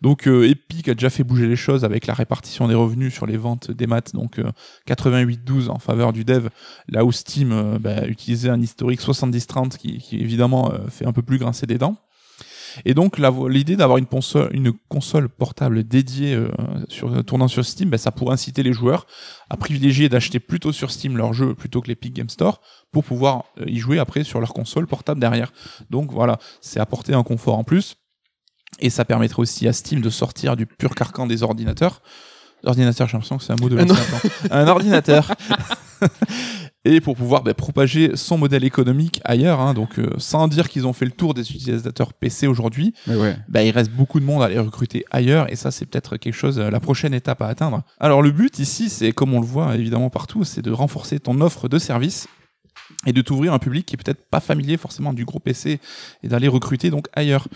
Donc euh, Epic a déjà fait bouger les choses avec la répartition des revenus sur les ventes des maths, donc 88-12 en faveur du dev, là où Steam bah, utilisait un historique 70-30 qui, qui évidemment fait un peu plus grincer des dents. Et donc l'idée d'avoir une console, une console portable dédiée euh, sur, tournant sur Steam, ben, ça pourrait inciter les joueurs à privilégier d'acheter plutôt sur Steam leurs jeux plutôt que l'Epic Game Store pour pouvoir euh, y jouer après sur leur console portable derrière. Donc voilà, c'est apporter un confort en plus. Et ça permettrait aussi à Steam de sortir du pur carcan des ordinateurs. Ordinateur, j'ai l'impression que c'est un mot de. Un ordinateur. *laughs* *laughs* et pour pouvoir bah, propager son modèle économique ailleurs. Hein, donc, euh, sans dire qu'ils ont fait le tour des utilisateurs PC aujourd'hui, bah, il reste beaucoup de monde à les recruter ailleurs, et ça, c'est peut-être quelque chose, euh, la prochaine étape à atteindre. Alors, le but ici, c'est comme on le voit évidemment partout, c'est de renforcer ton offre de service et de t'ouvrir un public qui est peut-être pas familier forcément du gros PC et d'aller recruter donc ailleurs.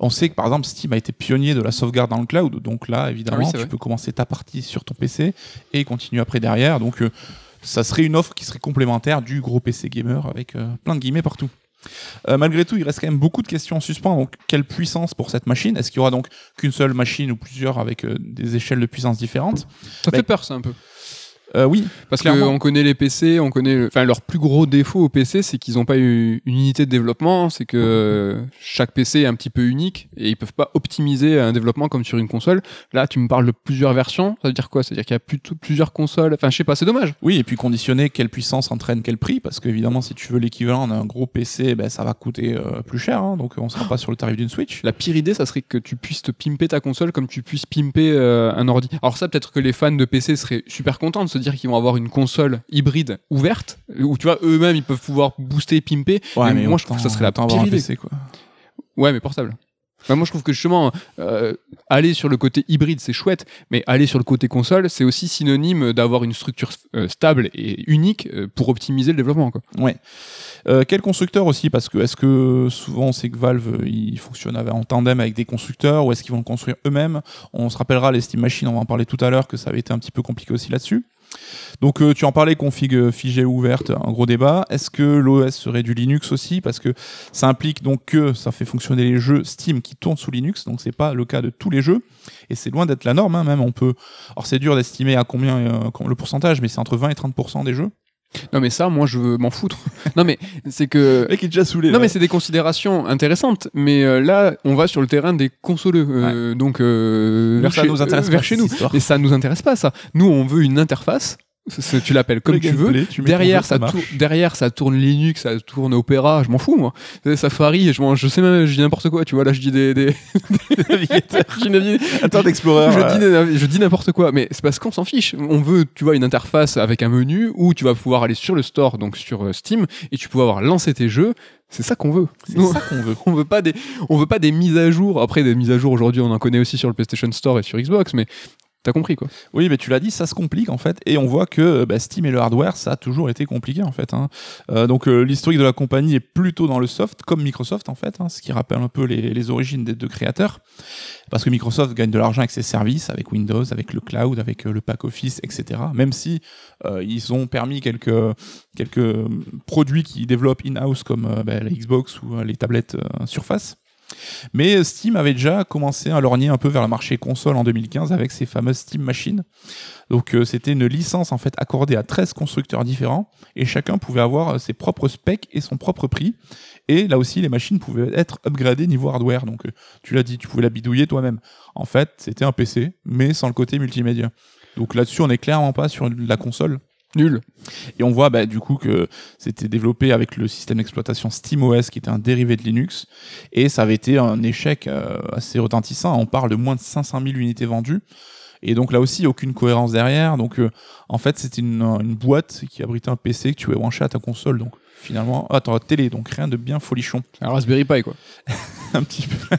On sait que par exemple Steam a été pionnier de la sauvegarde dans le cloud, donc là évidemment ah tu peux commencer ta partie sur ton PC et continuer après derrière. Donc euh, ça serait une offre qui serait complémentaire du gros PC gamer avec euh, plein de guillemets partout. Euh, malgré tout, il reste quand même beaucoup de questions en suspens. Donc, quelle puissance pour cette machine? Est-ce qu'il y aura donc qu'une seule machine ou plusieurs avec des échelles de puissance différentes? Ça fait peur, ça un peu. Euh, oui, parce qu'on connaît les PC, on connaît, enfin leur plus gros défaut au PC, c'est qu'ils n'ont pas eu une unité de développement, c'est que chaque PC est un petit peu unique et ils peuvent pas optimiser un développement comme sur une console. Là, tu me parles de plusieurs versions, ça veut dire quoi? Ça veut dire qu'il y a plusieurs consoles. Enfin, je sais pas, c'est dommage. Oui, et puis conditionner quelle puissance entraîne quel prix, parce qu'évidemment, si tu veux l'équivalent d'un gros PC, ben ça va coûter euh, plus cher, hein, donc on sera pas sur le tarif d'une Switch. La pire idée, ça serait que tu puisses te pimper ta console comme tu puisses pimper euh, un ordi. Alors ça, peut-être que les fans de PC seraient super contents de se dire qu'ils vont avoir une console hybride ouverte où tu vois eux-mêmes ils peuvent pouvoir booster, pimper. mais, moi je trouve que ça serait la pire idée. PC, quoi. Ouais, mais portable. moi, je trouve que justement, euh, aller sur le côté hybride, c'est chouette, mais aller sur le côté console, c'est aussi synonyme d'avoir une structure euh, stable et unique euh, pour optimiser le développement. Quoi. Ouais. quel constructeur aussi? Parce que est-ce que souvent on sait que Valve il fonctionne en tandem avec des constructeurs ou est-ce qu'ils vont le construire eux-mêmes? On se rappellera les Steam Machines, on va en parler tout à l'heure, que ça avait été un petit peu compliqué aussi là-dessus. Donc euh, tu en parlais, config euh, figée ouverte, un gros débat. Est-ce que l'OS serait du Linux aussi? Parce que ça implique donc que ça fait fonctionner les jeux Steam qui tournent sous Linux, donc c'est pas le cas de tous les jeux. Et c'est loin d'être la norme, hein, même on peut... Alors c'est dur d'estimer à combien euh, le pourcentage, mais c'est entre 20 et 30% des jeux. Non mais ça, moi je veux m'en foutre. *laughs* non mais c'est que. Le est déjà saoulé. Non mais c'est des considérations intéressantes. Mais euh, là, on va sur le terrain des consoleux. Euh, donc euh, vers, ça nous intéresse vers chez nous. Mais ça nous intéresse pas ça. Nous, on veut une interface tu l'appelles comme tu veux. derrière, ça tourne, derrière, ça tourne Linux, ça tourne Opera, je m'en fous, moi. Safari, je, je sais même, je dis n'importe quoi, tu vois, là, je dis des, des, *laughs* navigateurs. *laughs* Attends, d'Explorer. Je, je dis n'importe quoi, mais c'est parce qu'on s'en fiche. On veut, tu vois, une interface avec un menu où tu vas pouvoir aller sur le store, donc sur euh, Steam, et tu peux avoir lancé tes jeux. C'est ça qu'on veut. C'est ça qu'on veut. *laughs* On veut pas des, on veut pas des mises à jour. Après, des mises à jour aujourd'hui, on en connaît aussi sur le PlayStation Store et sur Xbox, mais T'as compris quoi Oui, mais tu l'as dit, ça se complique en fait, et on voit que bah, Steam et le hardware, ça a toujours été compliqué en fait. Hein. Euh, donc euh, l'historique de la compagnie est plutôt dans le soft, comme Microsoft en fait, hein, ce qui rappelle un peu les, origines des deux créateurs, parce que Microsoft gagne de l'argent avec ses services, avec Windows, avec le cloud, avec euh, le pack Office, etc. Même si ils ont permis quelques quelques produits qui développent in-house comme bah, la Xbox ou les tablettes Surface. Mais Steam avait déjà commencé à lorgner un peu vers le marché console en 2015 avec ses fameuses Steam Machines. Donc euh, c'était une licence en fait accordée à 13 constructeurs différents et chacun pouvait avoir euh, ses propres specs et son propre prix. Et là aussi les machines pouvaient être upgradées niveau hardware. Donc euh, tu l'as dit, tu pouvais la bidouiller toi-même. En fait, c'était un PC mais sans le côté multimédia. Donc là-dessus, on n'est clairement pas sur la console Nul. Et on voit bah, du coup que c'était développé avec le système d'exploitation SteamOS qui était un dérivé de Linux et ça avait été un échec euh, assez retentissant. On parle de moins de 500 000 unités vendues. Et donc là aussi, aucune cohérence derrière. Donc euh, en fait, c'était une, boîte qui abritait un PC que tu pouvais brancher à ta console. Donc finalement, t'auras télé, donc rien de bien folichon. Un Raspberry Pi quoi. *laughs* un petit peu.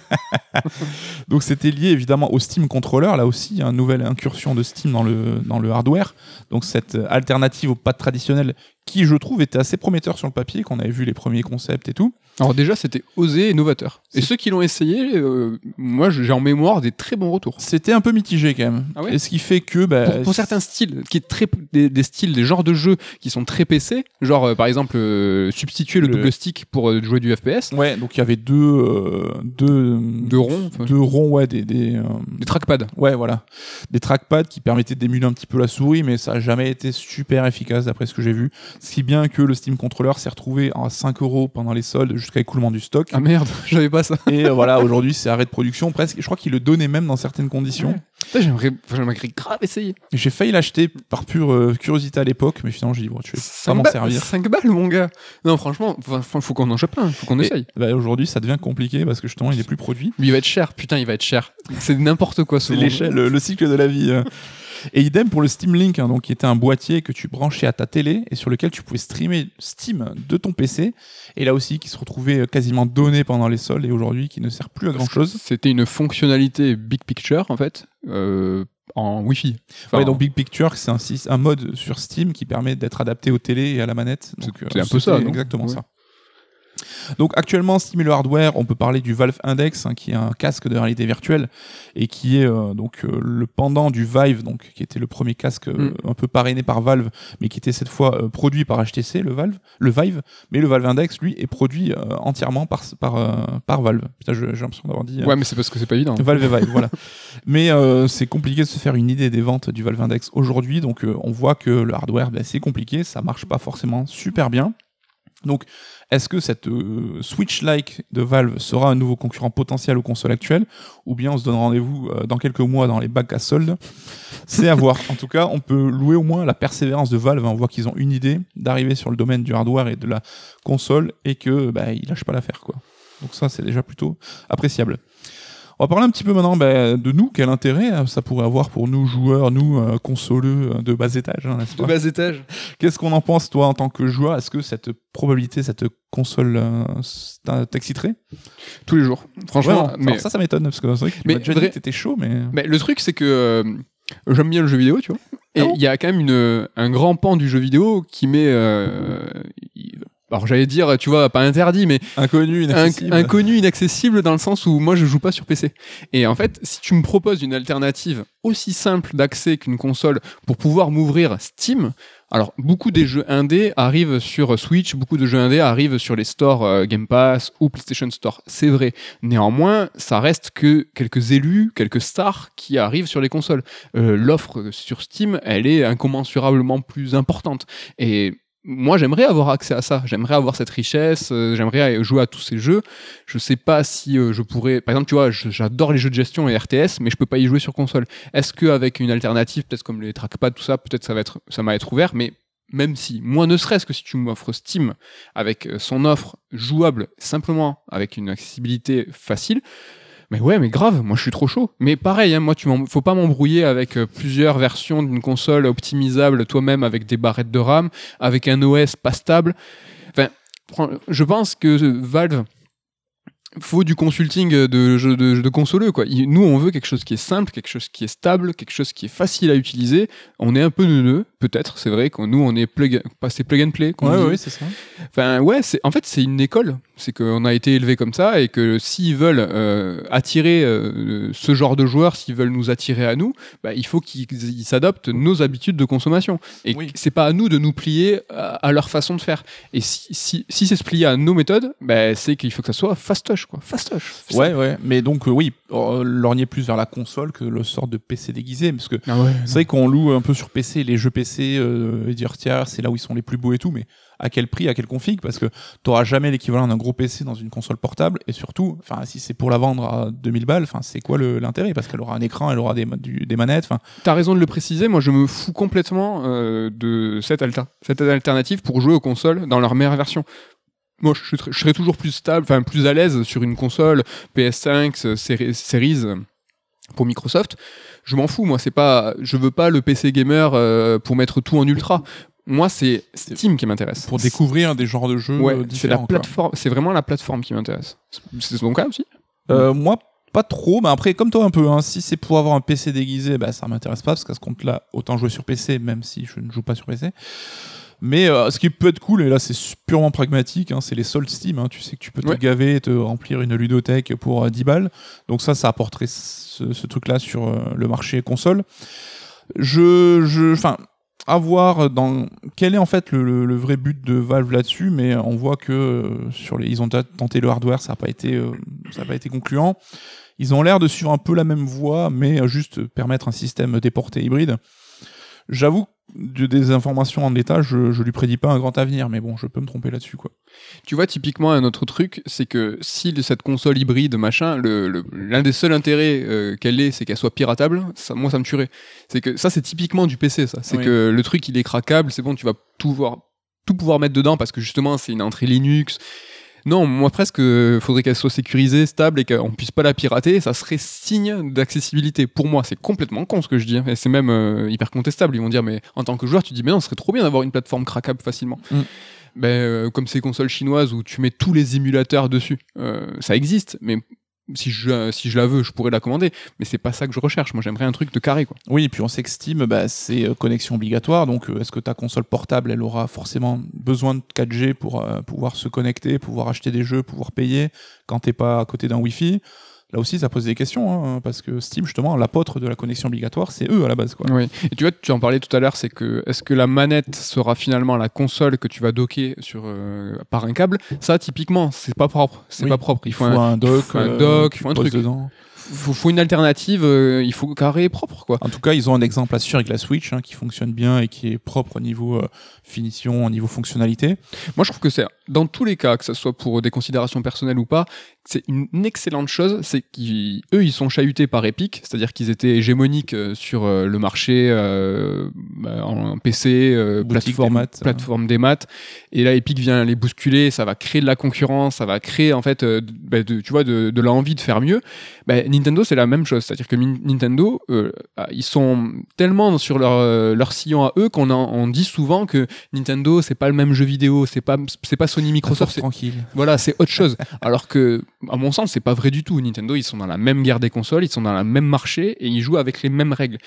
*laughs* donc c'était lié évidemment au Steam Controller. Là aussi, une nouvelle incursion de Steam dans le, dans le hardware. Donc cette alternative au pad traditionnel qui je trouve était assez prometteur sur le papier, qu'on avait vu les premiers concepts et tout. Alors déjà, c'était osé et novateur. Et ceux qui l'ont essayé, euh, moi j'ai en mémoire des très bons retours. C'était un peu mitigé quand même. Ah ouais et ce qui fait que... Bah, Pour, pour certains styles, qui est très des, des styles, des genres de jeux qui sont très PC, genre euh, par exemple euh, substituer le, Le- double stick pour jouer du FPS, Ouais, donc il y avait deux... deux, Deux ronds, enfin. Deux ronds, ouais, des... des des trackpads. Ouais, voilà. Des trackpads qui permettaient d'émuler un petit peu la souris, mais ça a jamais été super efficace d'après ce que j'ai vu. Si bien que le Steam Controller s'est retrouvé à 5 euros pendant les soldes jusqu'à écoulement du stock. Ah merde, *laughs* j'avais pas ça. Et euh, voilà, aujourd'hui c'est arrêt de production presque. Je crois qu'il le donnait même dans certaines conditions. Ouais. J'aimerais grave essayer. J'ai failli l'acheter par pure euh, curiosité à l'époque, mais finalement j'ai dit, bon, pas Cinq m'en servir. cinq balles, mon gars. Non, franchement, faut, faut qu'on en chope un, faut qu'on essaye. bah, aujourd'hui ça devient compliqué parce que justement il est plus produit. Mais il va être cher, putain, il va être cher. C'est n'importe quoi ce C'est monde. l'échelle, le, le cycle de la vie. euh. Et idem pour le Steam Link, hein, donc qui était un boîtier que tu branchais à ta télé et sur lequel tu pouvais streamer Steam de ton PC. Et là aussi, qui se retrouvait euh, quasiment donné pendant les soldes et aujourd'hui qui ne sert plus à grand chose. C'était une fonctionnalité Big Picture, en fait, euh, en Wi-Fi. Enfin, ouais, donc Big Picture, c'est un, mode sur Steam qui permet d'être adapté aux télé et à la manette. C'est- euh, un peu ça, Exactement Ouais. ça. Donc actuellement, le hardware, on peut parler du Valve Index, hein, qui est un casque de réalité virtuelle et qui est euh, donc euh, le pendant du Vive, donc qui était le premier casque euh, Mm. un peu parrainé par Valve, mais qui était cette fois produit par HTC, le Valve, le Vive. Mais le Valve Index, lui, est produit entièrement par par par Valve. Putain, j'ai l'impression d'avoir dit. Ouais, mais c'est parce que c'est pas évident. Valve et Vive, voilà. *laughs* Mais c'est compliqué de se faire une idée des ventes du Valve Index aujourd'hui, donc on voit que le hardware, bah, c'est compliqué, ça marche pas forcément super bien. Donc, est-ce que cette euh, Switch-like de Valve sera un nouveau concurrent potentiel aux consoles actuelles, ou bien on se donne rendez-vous euh, dans quelques mois dans les bacs à soldes? C'est à *laughs* voir. En tout cas, on peut louer au moins la persévérance de Valve. hein. On voit qu'ils ont une idée d'arriver sur le domaine du hardware et de la console, et que bah, ils lâchent pas l'affaire, quoi. Donc ça, c'est déjà plutôt appréciable. On va parler un petit peu maintenant bah, de nous, quel intérêt euh, ça pourrait avoir pour nous joueurs, nous euh, consoleux euh, de bas étage, hein, n'est-ce pas bas étage. Qu'est-ce qu'on en pense toi en tant que joueur? Est-ce que cette probabilité, cette console euh, t'exciterait? Tous les jours. Franchement, Ouais, mais, alors ça, ça m'étonne parce que c'est vrai que tu Mais déjà vrai- dit que t'étais chaud, mais mais le truc, c'est que euh, j'aime bien le jeu vidéo, tu vois. Et Ah il bon y a quand même une, un grand pan du jeu vidéo qui met. Alors j'allais dire, tu vois, pas interdit, mais inconnu, Inc- inaccessible. inconnu, inaccessible dans le sens où moi je joue pas sur PC. Et en fait, si tu me proposes une alternative aussi simple d'accès qu'une console pour pouvoir m'ouvrir Steam, alors beaucoup des jeux indés arrivent sur Switch, beaucoup de jeux indés arrivent sur les stores euh, Game Pass ou PlayStation Store, c'est vrai. Néanmoins, ça reste que quelques élus, quelques stars qui arrivent sur les consoles. Euh, L'offre sur Steam, elle est incommensurablement plus importante. Et moi, j'aimerais avoir accès à ça. J'aimerais avoir cette richesse. euh, j'aimerais jouer à tous ces jeux. Je sais pas si euh, je pourrais. Par exemple, tu vois, j'adore les jeux de gestion et RTS, mais je peux pas y jouer sur console. Est-ce qu'avec une alternative, peut-être comme les trackpads, tout ça, peut-être ça va être, ça va être ouvert. Mais même si, moi, ne serait-ce que si tu m'offres Steam avec euh, son offre jouable, simplement avec une accessibilité facile. Mais ouais, mais grave, moi je suis trop chaud. Mais pareil, hein, moi tu faut pas m'embrouiller avec euh, plusieurs versions d'une console optimisable toi-même avec des barrettes de RAM, avec un OS pas stable. Enfin, je pense que Valve faut du consulting de, jeux de, de consoleux quoi. Nous on veut quelque chose qui est simple, quelque chose qui est stable, quelque chose qui est facile à utiliser. On est un peu neuneux, peut-être. C'est vrai que nous on est plug, passé plug and play. Ouais, ouais, c'est ça. Enfin, ouais, c'est en fait c'est une école. C'est qu'on a été élevé comme ça et que s'ils veulent euh, attirer euh, ce genre de joueurs, s'ils veulent nous attirer à nous, bah, il faut qu'ils ils s'adoptent nos habitudes de consommation. Et Oui. c'est pas à nous de nous plier à, à leur façon de faire. Et si, si, si c'est se plier à nos méthodes, bah, c'est qu'il faut que ça soit fastoche, quoi. Fastoche. Ouais, ouais. Mais donc, euh, oui, euh, lorgner plus vers la console que le sort de PC déguisé. Parce que Ah ouais. c'est vrai qu'on loue un peu sur PC les jeux PC, euh, et dire tiens, c'est là où ils sont les plus beaux et tout, mais à quel prix, à quelle config? Parce que t'auras jamais l'équivalent d'un gros PC dans une console portable. Et surtout, enfin, si c'est pour la vendre à 2000 balles, enfin, c'est quoi l'intérêt? Parce qu'elle aura un écran, elle aura des, ma- du- des manettes. Enfin, T'as raison de le préciser, moi je me fous complètement euh, de cette, alter- cette alternative pour jouer aux consoles dans leur meilleure version. Moi je, serais toujours plus stable, enfin plus à l'aise sur une console PS5, euh, Series pour Microsoft. Je m'en fous, moi c'est pas, je veux pas le PC gamer euh, pour mettre tout en ultra. Moi c'est Steam qui m'intéresse. pour découvrir des genres de jeux Ouais, c'est la différents. quoi. plateforme, c'est vraiment la plateforme qui m'intéresse. C'est ton cas aussi Euh, moi, pas trop. Mais après, comme toi un peu, hein, si c'est pour avoir un PC déguisé, bah, ça m'intéresse pas parce qu'à ce compte-là, autant jouer sur PC, même si je ne joue pas sur PC. Mais euh, ce qui peut être cool, et là c'est purement pragmatique, hein, c'est les soldes Steam. hein. Tu sais que tu peux te Ouais. gaver et te remplir une ludothèque pour euh, 10 balles. Donc ça, ça apporterait ce, ce truc-là sur euh, le marché console. Je, je, enfin, à voir dans quel est en fait le, le- le vrai but de Valve là-dessus, mais on voit que euh, sur les, ils ont tenté le hardware, ça n'a pas été, ça a pas été concluant. Ils ont l'air de suivre un peu la même voie, mais juste permettre un système déporté hybride. J'avoue, de, des informations en l'état, je, je lui prédis pas un grand avenir, mais bon, je peux me tromper là-dessus, quoi. Tu vois, typiquement, un autre truc, c'est que si cette console hybride, machin, le- le- l'un des seuls intérêts euh, qu'elle ait, c'est qu'elle soit piratable, ça, moi, ça me tuerait. C'est que ça, c'est typiquement du PC, ça. C'est Oui. que le truc, il est craquable, c'est bon, tu vas tout voir, tout pouvoir mettre dedans parce que justement, c'est une entrée Linux. Non, moi presque, euh, faudrait qu'elle soit sécurisée, stable et qu'on puisse pas la pirater. Ça serait signe d'accessibilité. Pour moi, c'est complètement con ce que je dis. hein, Et c'est même euh, hyper contestable. Ils vont dire, mais en tant que joueur, tu dis, mais non, ce serait trop bien d'avoir une plateforme craquable facilement. Mm. Ben, euh, comme ces consoles chinoises où tu mets tous les émulateurs dessus. Euh, ça existe, mais si je, si je la veux, je pourrais la commander. Mais c'est pas ça que je recherche. Moi, j'aimerais un truc de carré, quoi. Oui, et puis on sait que Steam, bah, c'est euh, connexion obligatoire, donc euh, est-ce que ta console portable, elle aura forcément besoin de 4G pour euh, pouvoir se connecter, pouvoir acheter des jeux, pouvoir payer quand t'es pas à côté d'un Wi-Fi? Là aussi, ça pose des questions, hein, parce que Steam, justement, l'apôtre de la connexion obligatoire, c'est eux à la base, quoi. Oui. Et tu vois, tu en parlais tout à l'heure, c'est que est-ce que la manette sera finalement la console que tu vas docker sur euh, par un câble? Ça, typiquement, c'est pas propre. C'est Oui. pas propre. Il Il faut, un, un dock, faut un euh, dock, tu il faut un truc. dedans. faut, faut une alternative. euh, il faut carré et propre, quoi. En tout cas, ils ont un exemple à suivre avec la Switch, hein, qui fonctionne bien et qui est propre au niveau euh, finition, au niveau fonctionnalité. Moi, je trouve que c'est dans tous les cas, que ce soit pour des considérations personnelles ou pas, c'est une excellente chose. C'est qu'eux, ils sont chahutés par Epic, c'est-à-dire qu'ils étaient hégémoniques euh, sur euh, le marché euh, bah, en PC, euh, Boutique plateforme, des maths, plateforme des maths. Et là, Epic vient les bousculer, ça va créer de la concurrence, ça va créer en fait, euh, bah, de, tu vois, de, de l'envie de faire mieux. Bah, Nintendo, c'est la même chose, c'est-à-dire que Nintendo, ah, ils sont tellement sur leur leur sillon à eux qu'on on dit souvent que Nintendo, c'est pas le même jeu vidéo, c'est pas c'est pas Sony Microsoft, c'est tranquille. voilà, c'est autre chose. *laughs* Alors que, à mon sens, c'est pas vrai du tout. Nintendo, ils sont dans la même guerre des consoles, ils sont dans le même marché et ils jouent avec les mêmes règles.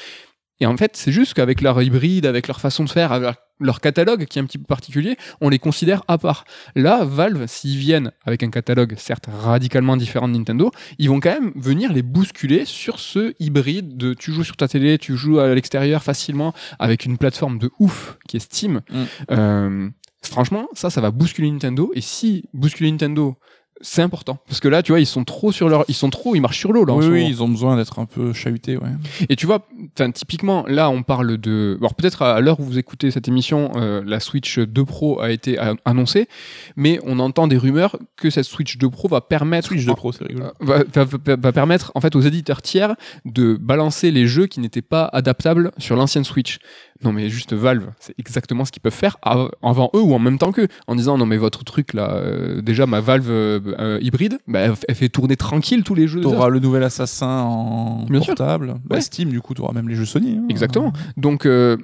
Et en fait, c'est juste qu'avec leur hybride, avec leur façon de faire, avec leur catalogue qui est un petit peu particulier, on les considère à part. Là, Valve, s'ils viennent avec un catalogue certes radicalement différent de Nintendo, ils vont quand même venir les bousculer sur ce hybride de tu joues sur ta télé, tu joues à l'extérieur facilement avec une plateforme de ouf qui est Steam. Mm. Euh, franchement, ça, ça va bousculer Nintendo. Et si bousculer Nintendo, c'est important parce que là, tu vois, ils sont trop sur leur, ils sont trop, ils marchent sur l'eau là. Oui, oui, ils ont besoin d'être un peu chahutés, ouais. Et tu vois, typiquement, là, on parle de. Alors, peut-être à l'heure où vous écoutez cette émission, euh, la Switch 2 Pro a été annoncée, mais on entend des rumeurs que cette Switch 2 Pro va permettre. Switch 2 Pro, c'est rigolo. euh, Va, va- va- va permettre en fait aux éditeurs tiers de balancer les jeux qui n'étaient pas adaptables sur l'ancienne Switch. Non mais juste Valve, c'est exactement ce qu'ils peuvent faire av- avant eux ou en même temps qu'eux, en disant non mais votre truc là, euh, déjà ma Valve euh, euh, hybride, bah, elle, fait tourner tranquille tous les jeux. T'auras le nouvel Assassin en Bien sûr. portable. Bah, Ouais. Steam, du coup, t'auras même les jeux Sony. hein. Exactement. Donc euh,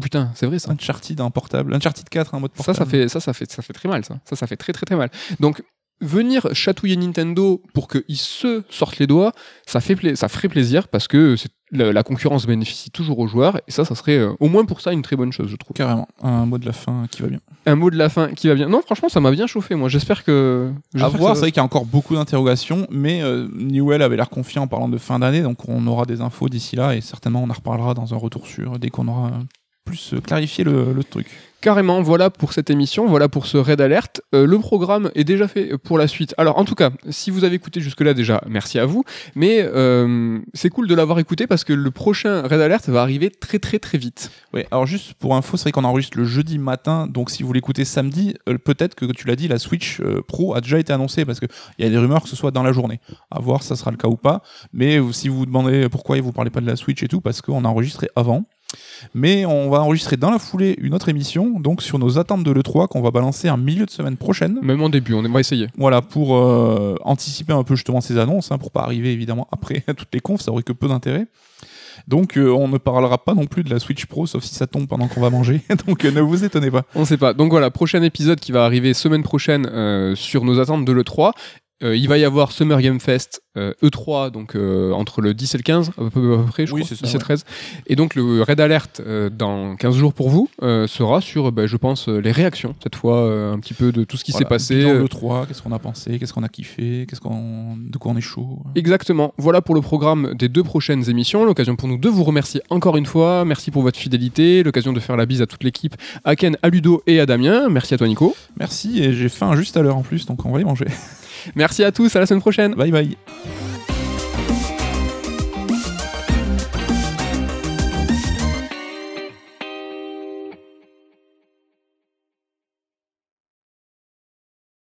putain, c'est vrai ça. Uncharted en portable. Uncharted 4 en mode Ça, portable. ça fait, ça, ça fait, ça fait très mal, ça. Ça, ça fait très, très, très mal. Donc, venir chatouiller Nintendo pour qu'ils se sortent les doigts, ça fait, pla- ça ferait plaisir parce que la, la concurrence bénéficie toujours aux joueurs et ça, ça serait euh, au moins pour ça une très bonne chose, je trouve. Carrément. Un mot de la fin qui va bien. Un mot de la fin qui va bien. Non, franchement, ça m'a bien chauffé. Moi, j'espère que. À voir, ça c'est vrai qu'il y a encore beaucoup d'interrogations, mais euh, Newell avait l'air confiant en parlant de fin d'année, donc on aura des infos d'ici là et certainement on en reparlera dans un retour sur dès qu'on aura plus euh, clarifié le, le truc. Carrément, voilà pour cette émission, voilà pour ce raid alerte. Euh, le programme est déjà fait pour la suite. Alors, en tout cas, si vous avez écouté jusque-là déjà, merci à vous. Mais euh, c'est cool de l'avoir écouté parce que le prochain raid alerte va arriver très très très vite. Ouais, alors juste pour info, c'est vrai qu'on enregistre le jeudi matin, donc si vous l'écoutez samedi, euh, peut-être que tu l'as dit, la Switch Pro a déjà été annoncée parce qu'il y a des rumeurs que ce soit dans la journée. À voir, ça sera le cas ou pas. Mais si vous vous demandez pourquoi vous parlez pas de la Switch et tout, parce qu'on a enregistré avant. Mais on va enregistrer dans la foulée une autre émission, donc sur nos attentes de l'E3 qu'on va balancer en milieu de semaine prochaine. Même en début, on va essayer. Voilà, pour euh, anticiper un peu justement ces annonces, hein, pour pas arriver évidemment après à *laughs* toutes les confs, ça aurait que peu d'intérêt. Donc euh, on ne parlera pas non plus de la Switch Pro, sauf si ça tombe pendant qu'on va manger. *laughs* Donc euh, ne vous étonnez pas. On sait pas. Donc voilà, prochain épisode qui va arriver semaine prochaine euh, sur nos attentes de l'E3. Euh, il va y avoir Summer Game Fest euh, E3, donc euh, entre le 10 et le 15, à peu, à peu près, je Oui, crois. c'est ça, 10 et 13. Et donc le Red Alert, dans 15 jours pour vous, sera sur, bah, je pense, les réactions, cette fois, un petit peu de tout ce qui s'est passé. Dans le 3, qu'est-ce qu'on a pensé, qu'est-ce qu'on a kiffé, qu'est-ce qu'on, de quoi on est chaud. Exactement. Voilà pour le programme des deux prochaines émissions. L'occasion pour nous de vous remercier encore une fois. Merci pour votre fidélité. L'occasion de faire la bise à toute l'équipe, à Ken, à Ludo et à Damien. Merci à toi, Nico. Merci et j'ai faim juste à l'heure en plus, donc on va aller manger. *laughs* Merci à tous. À la semaine prochaine. Bye bye.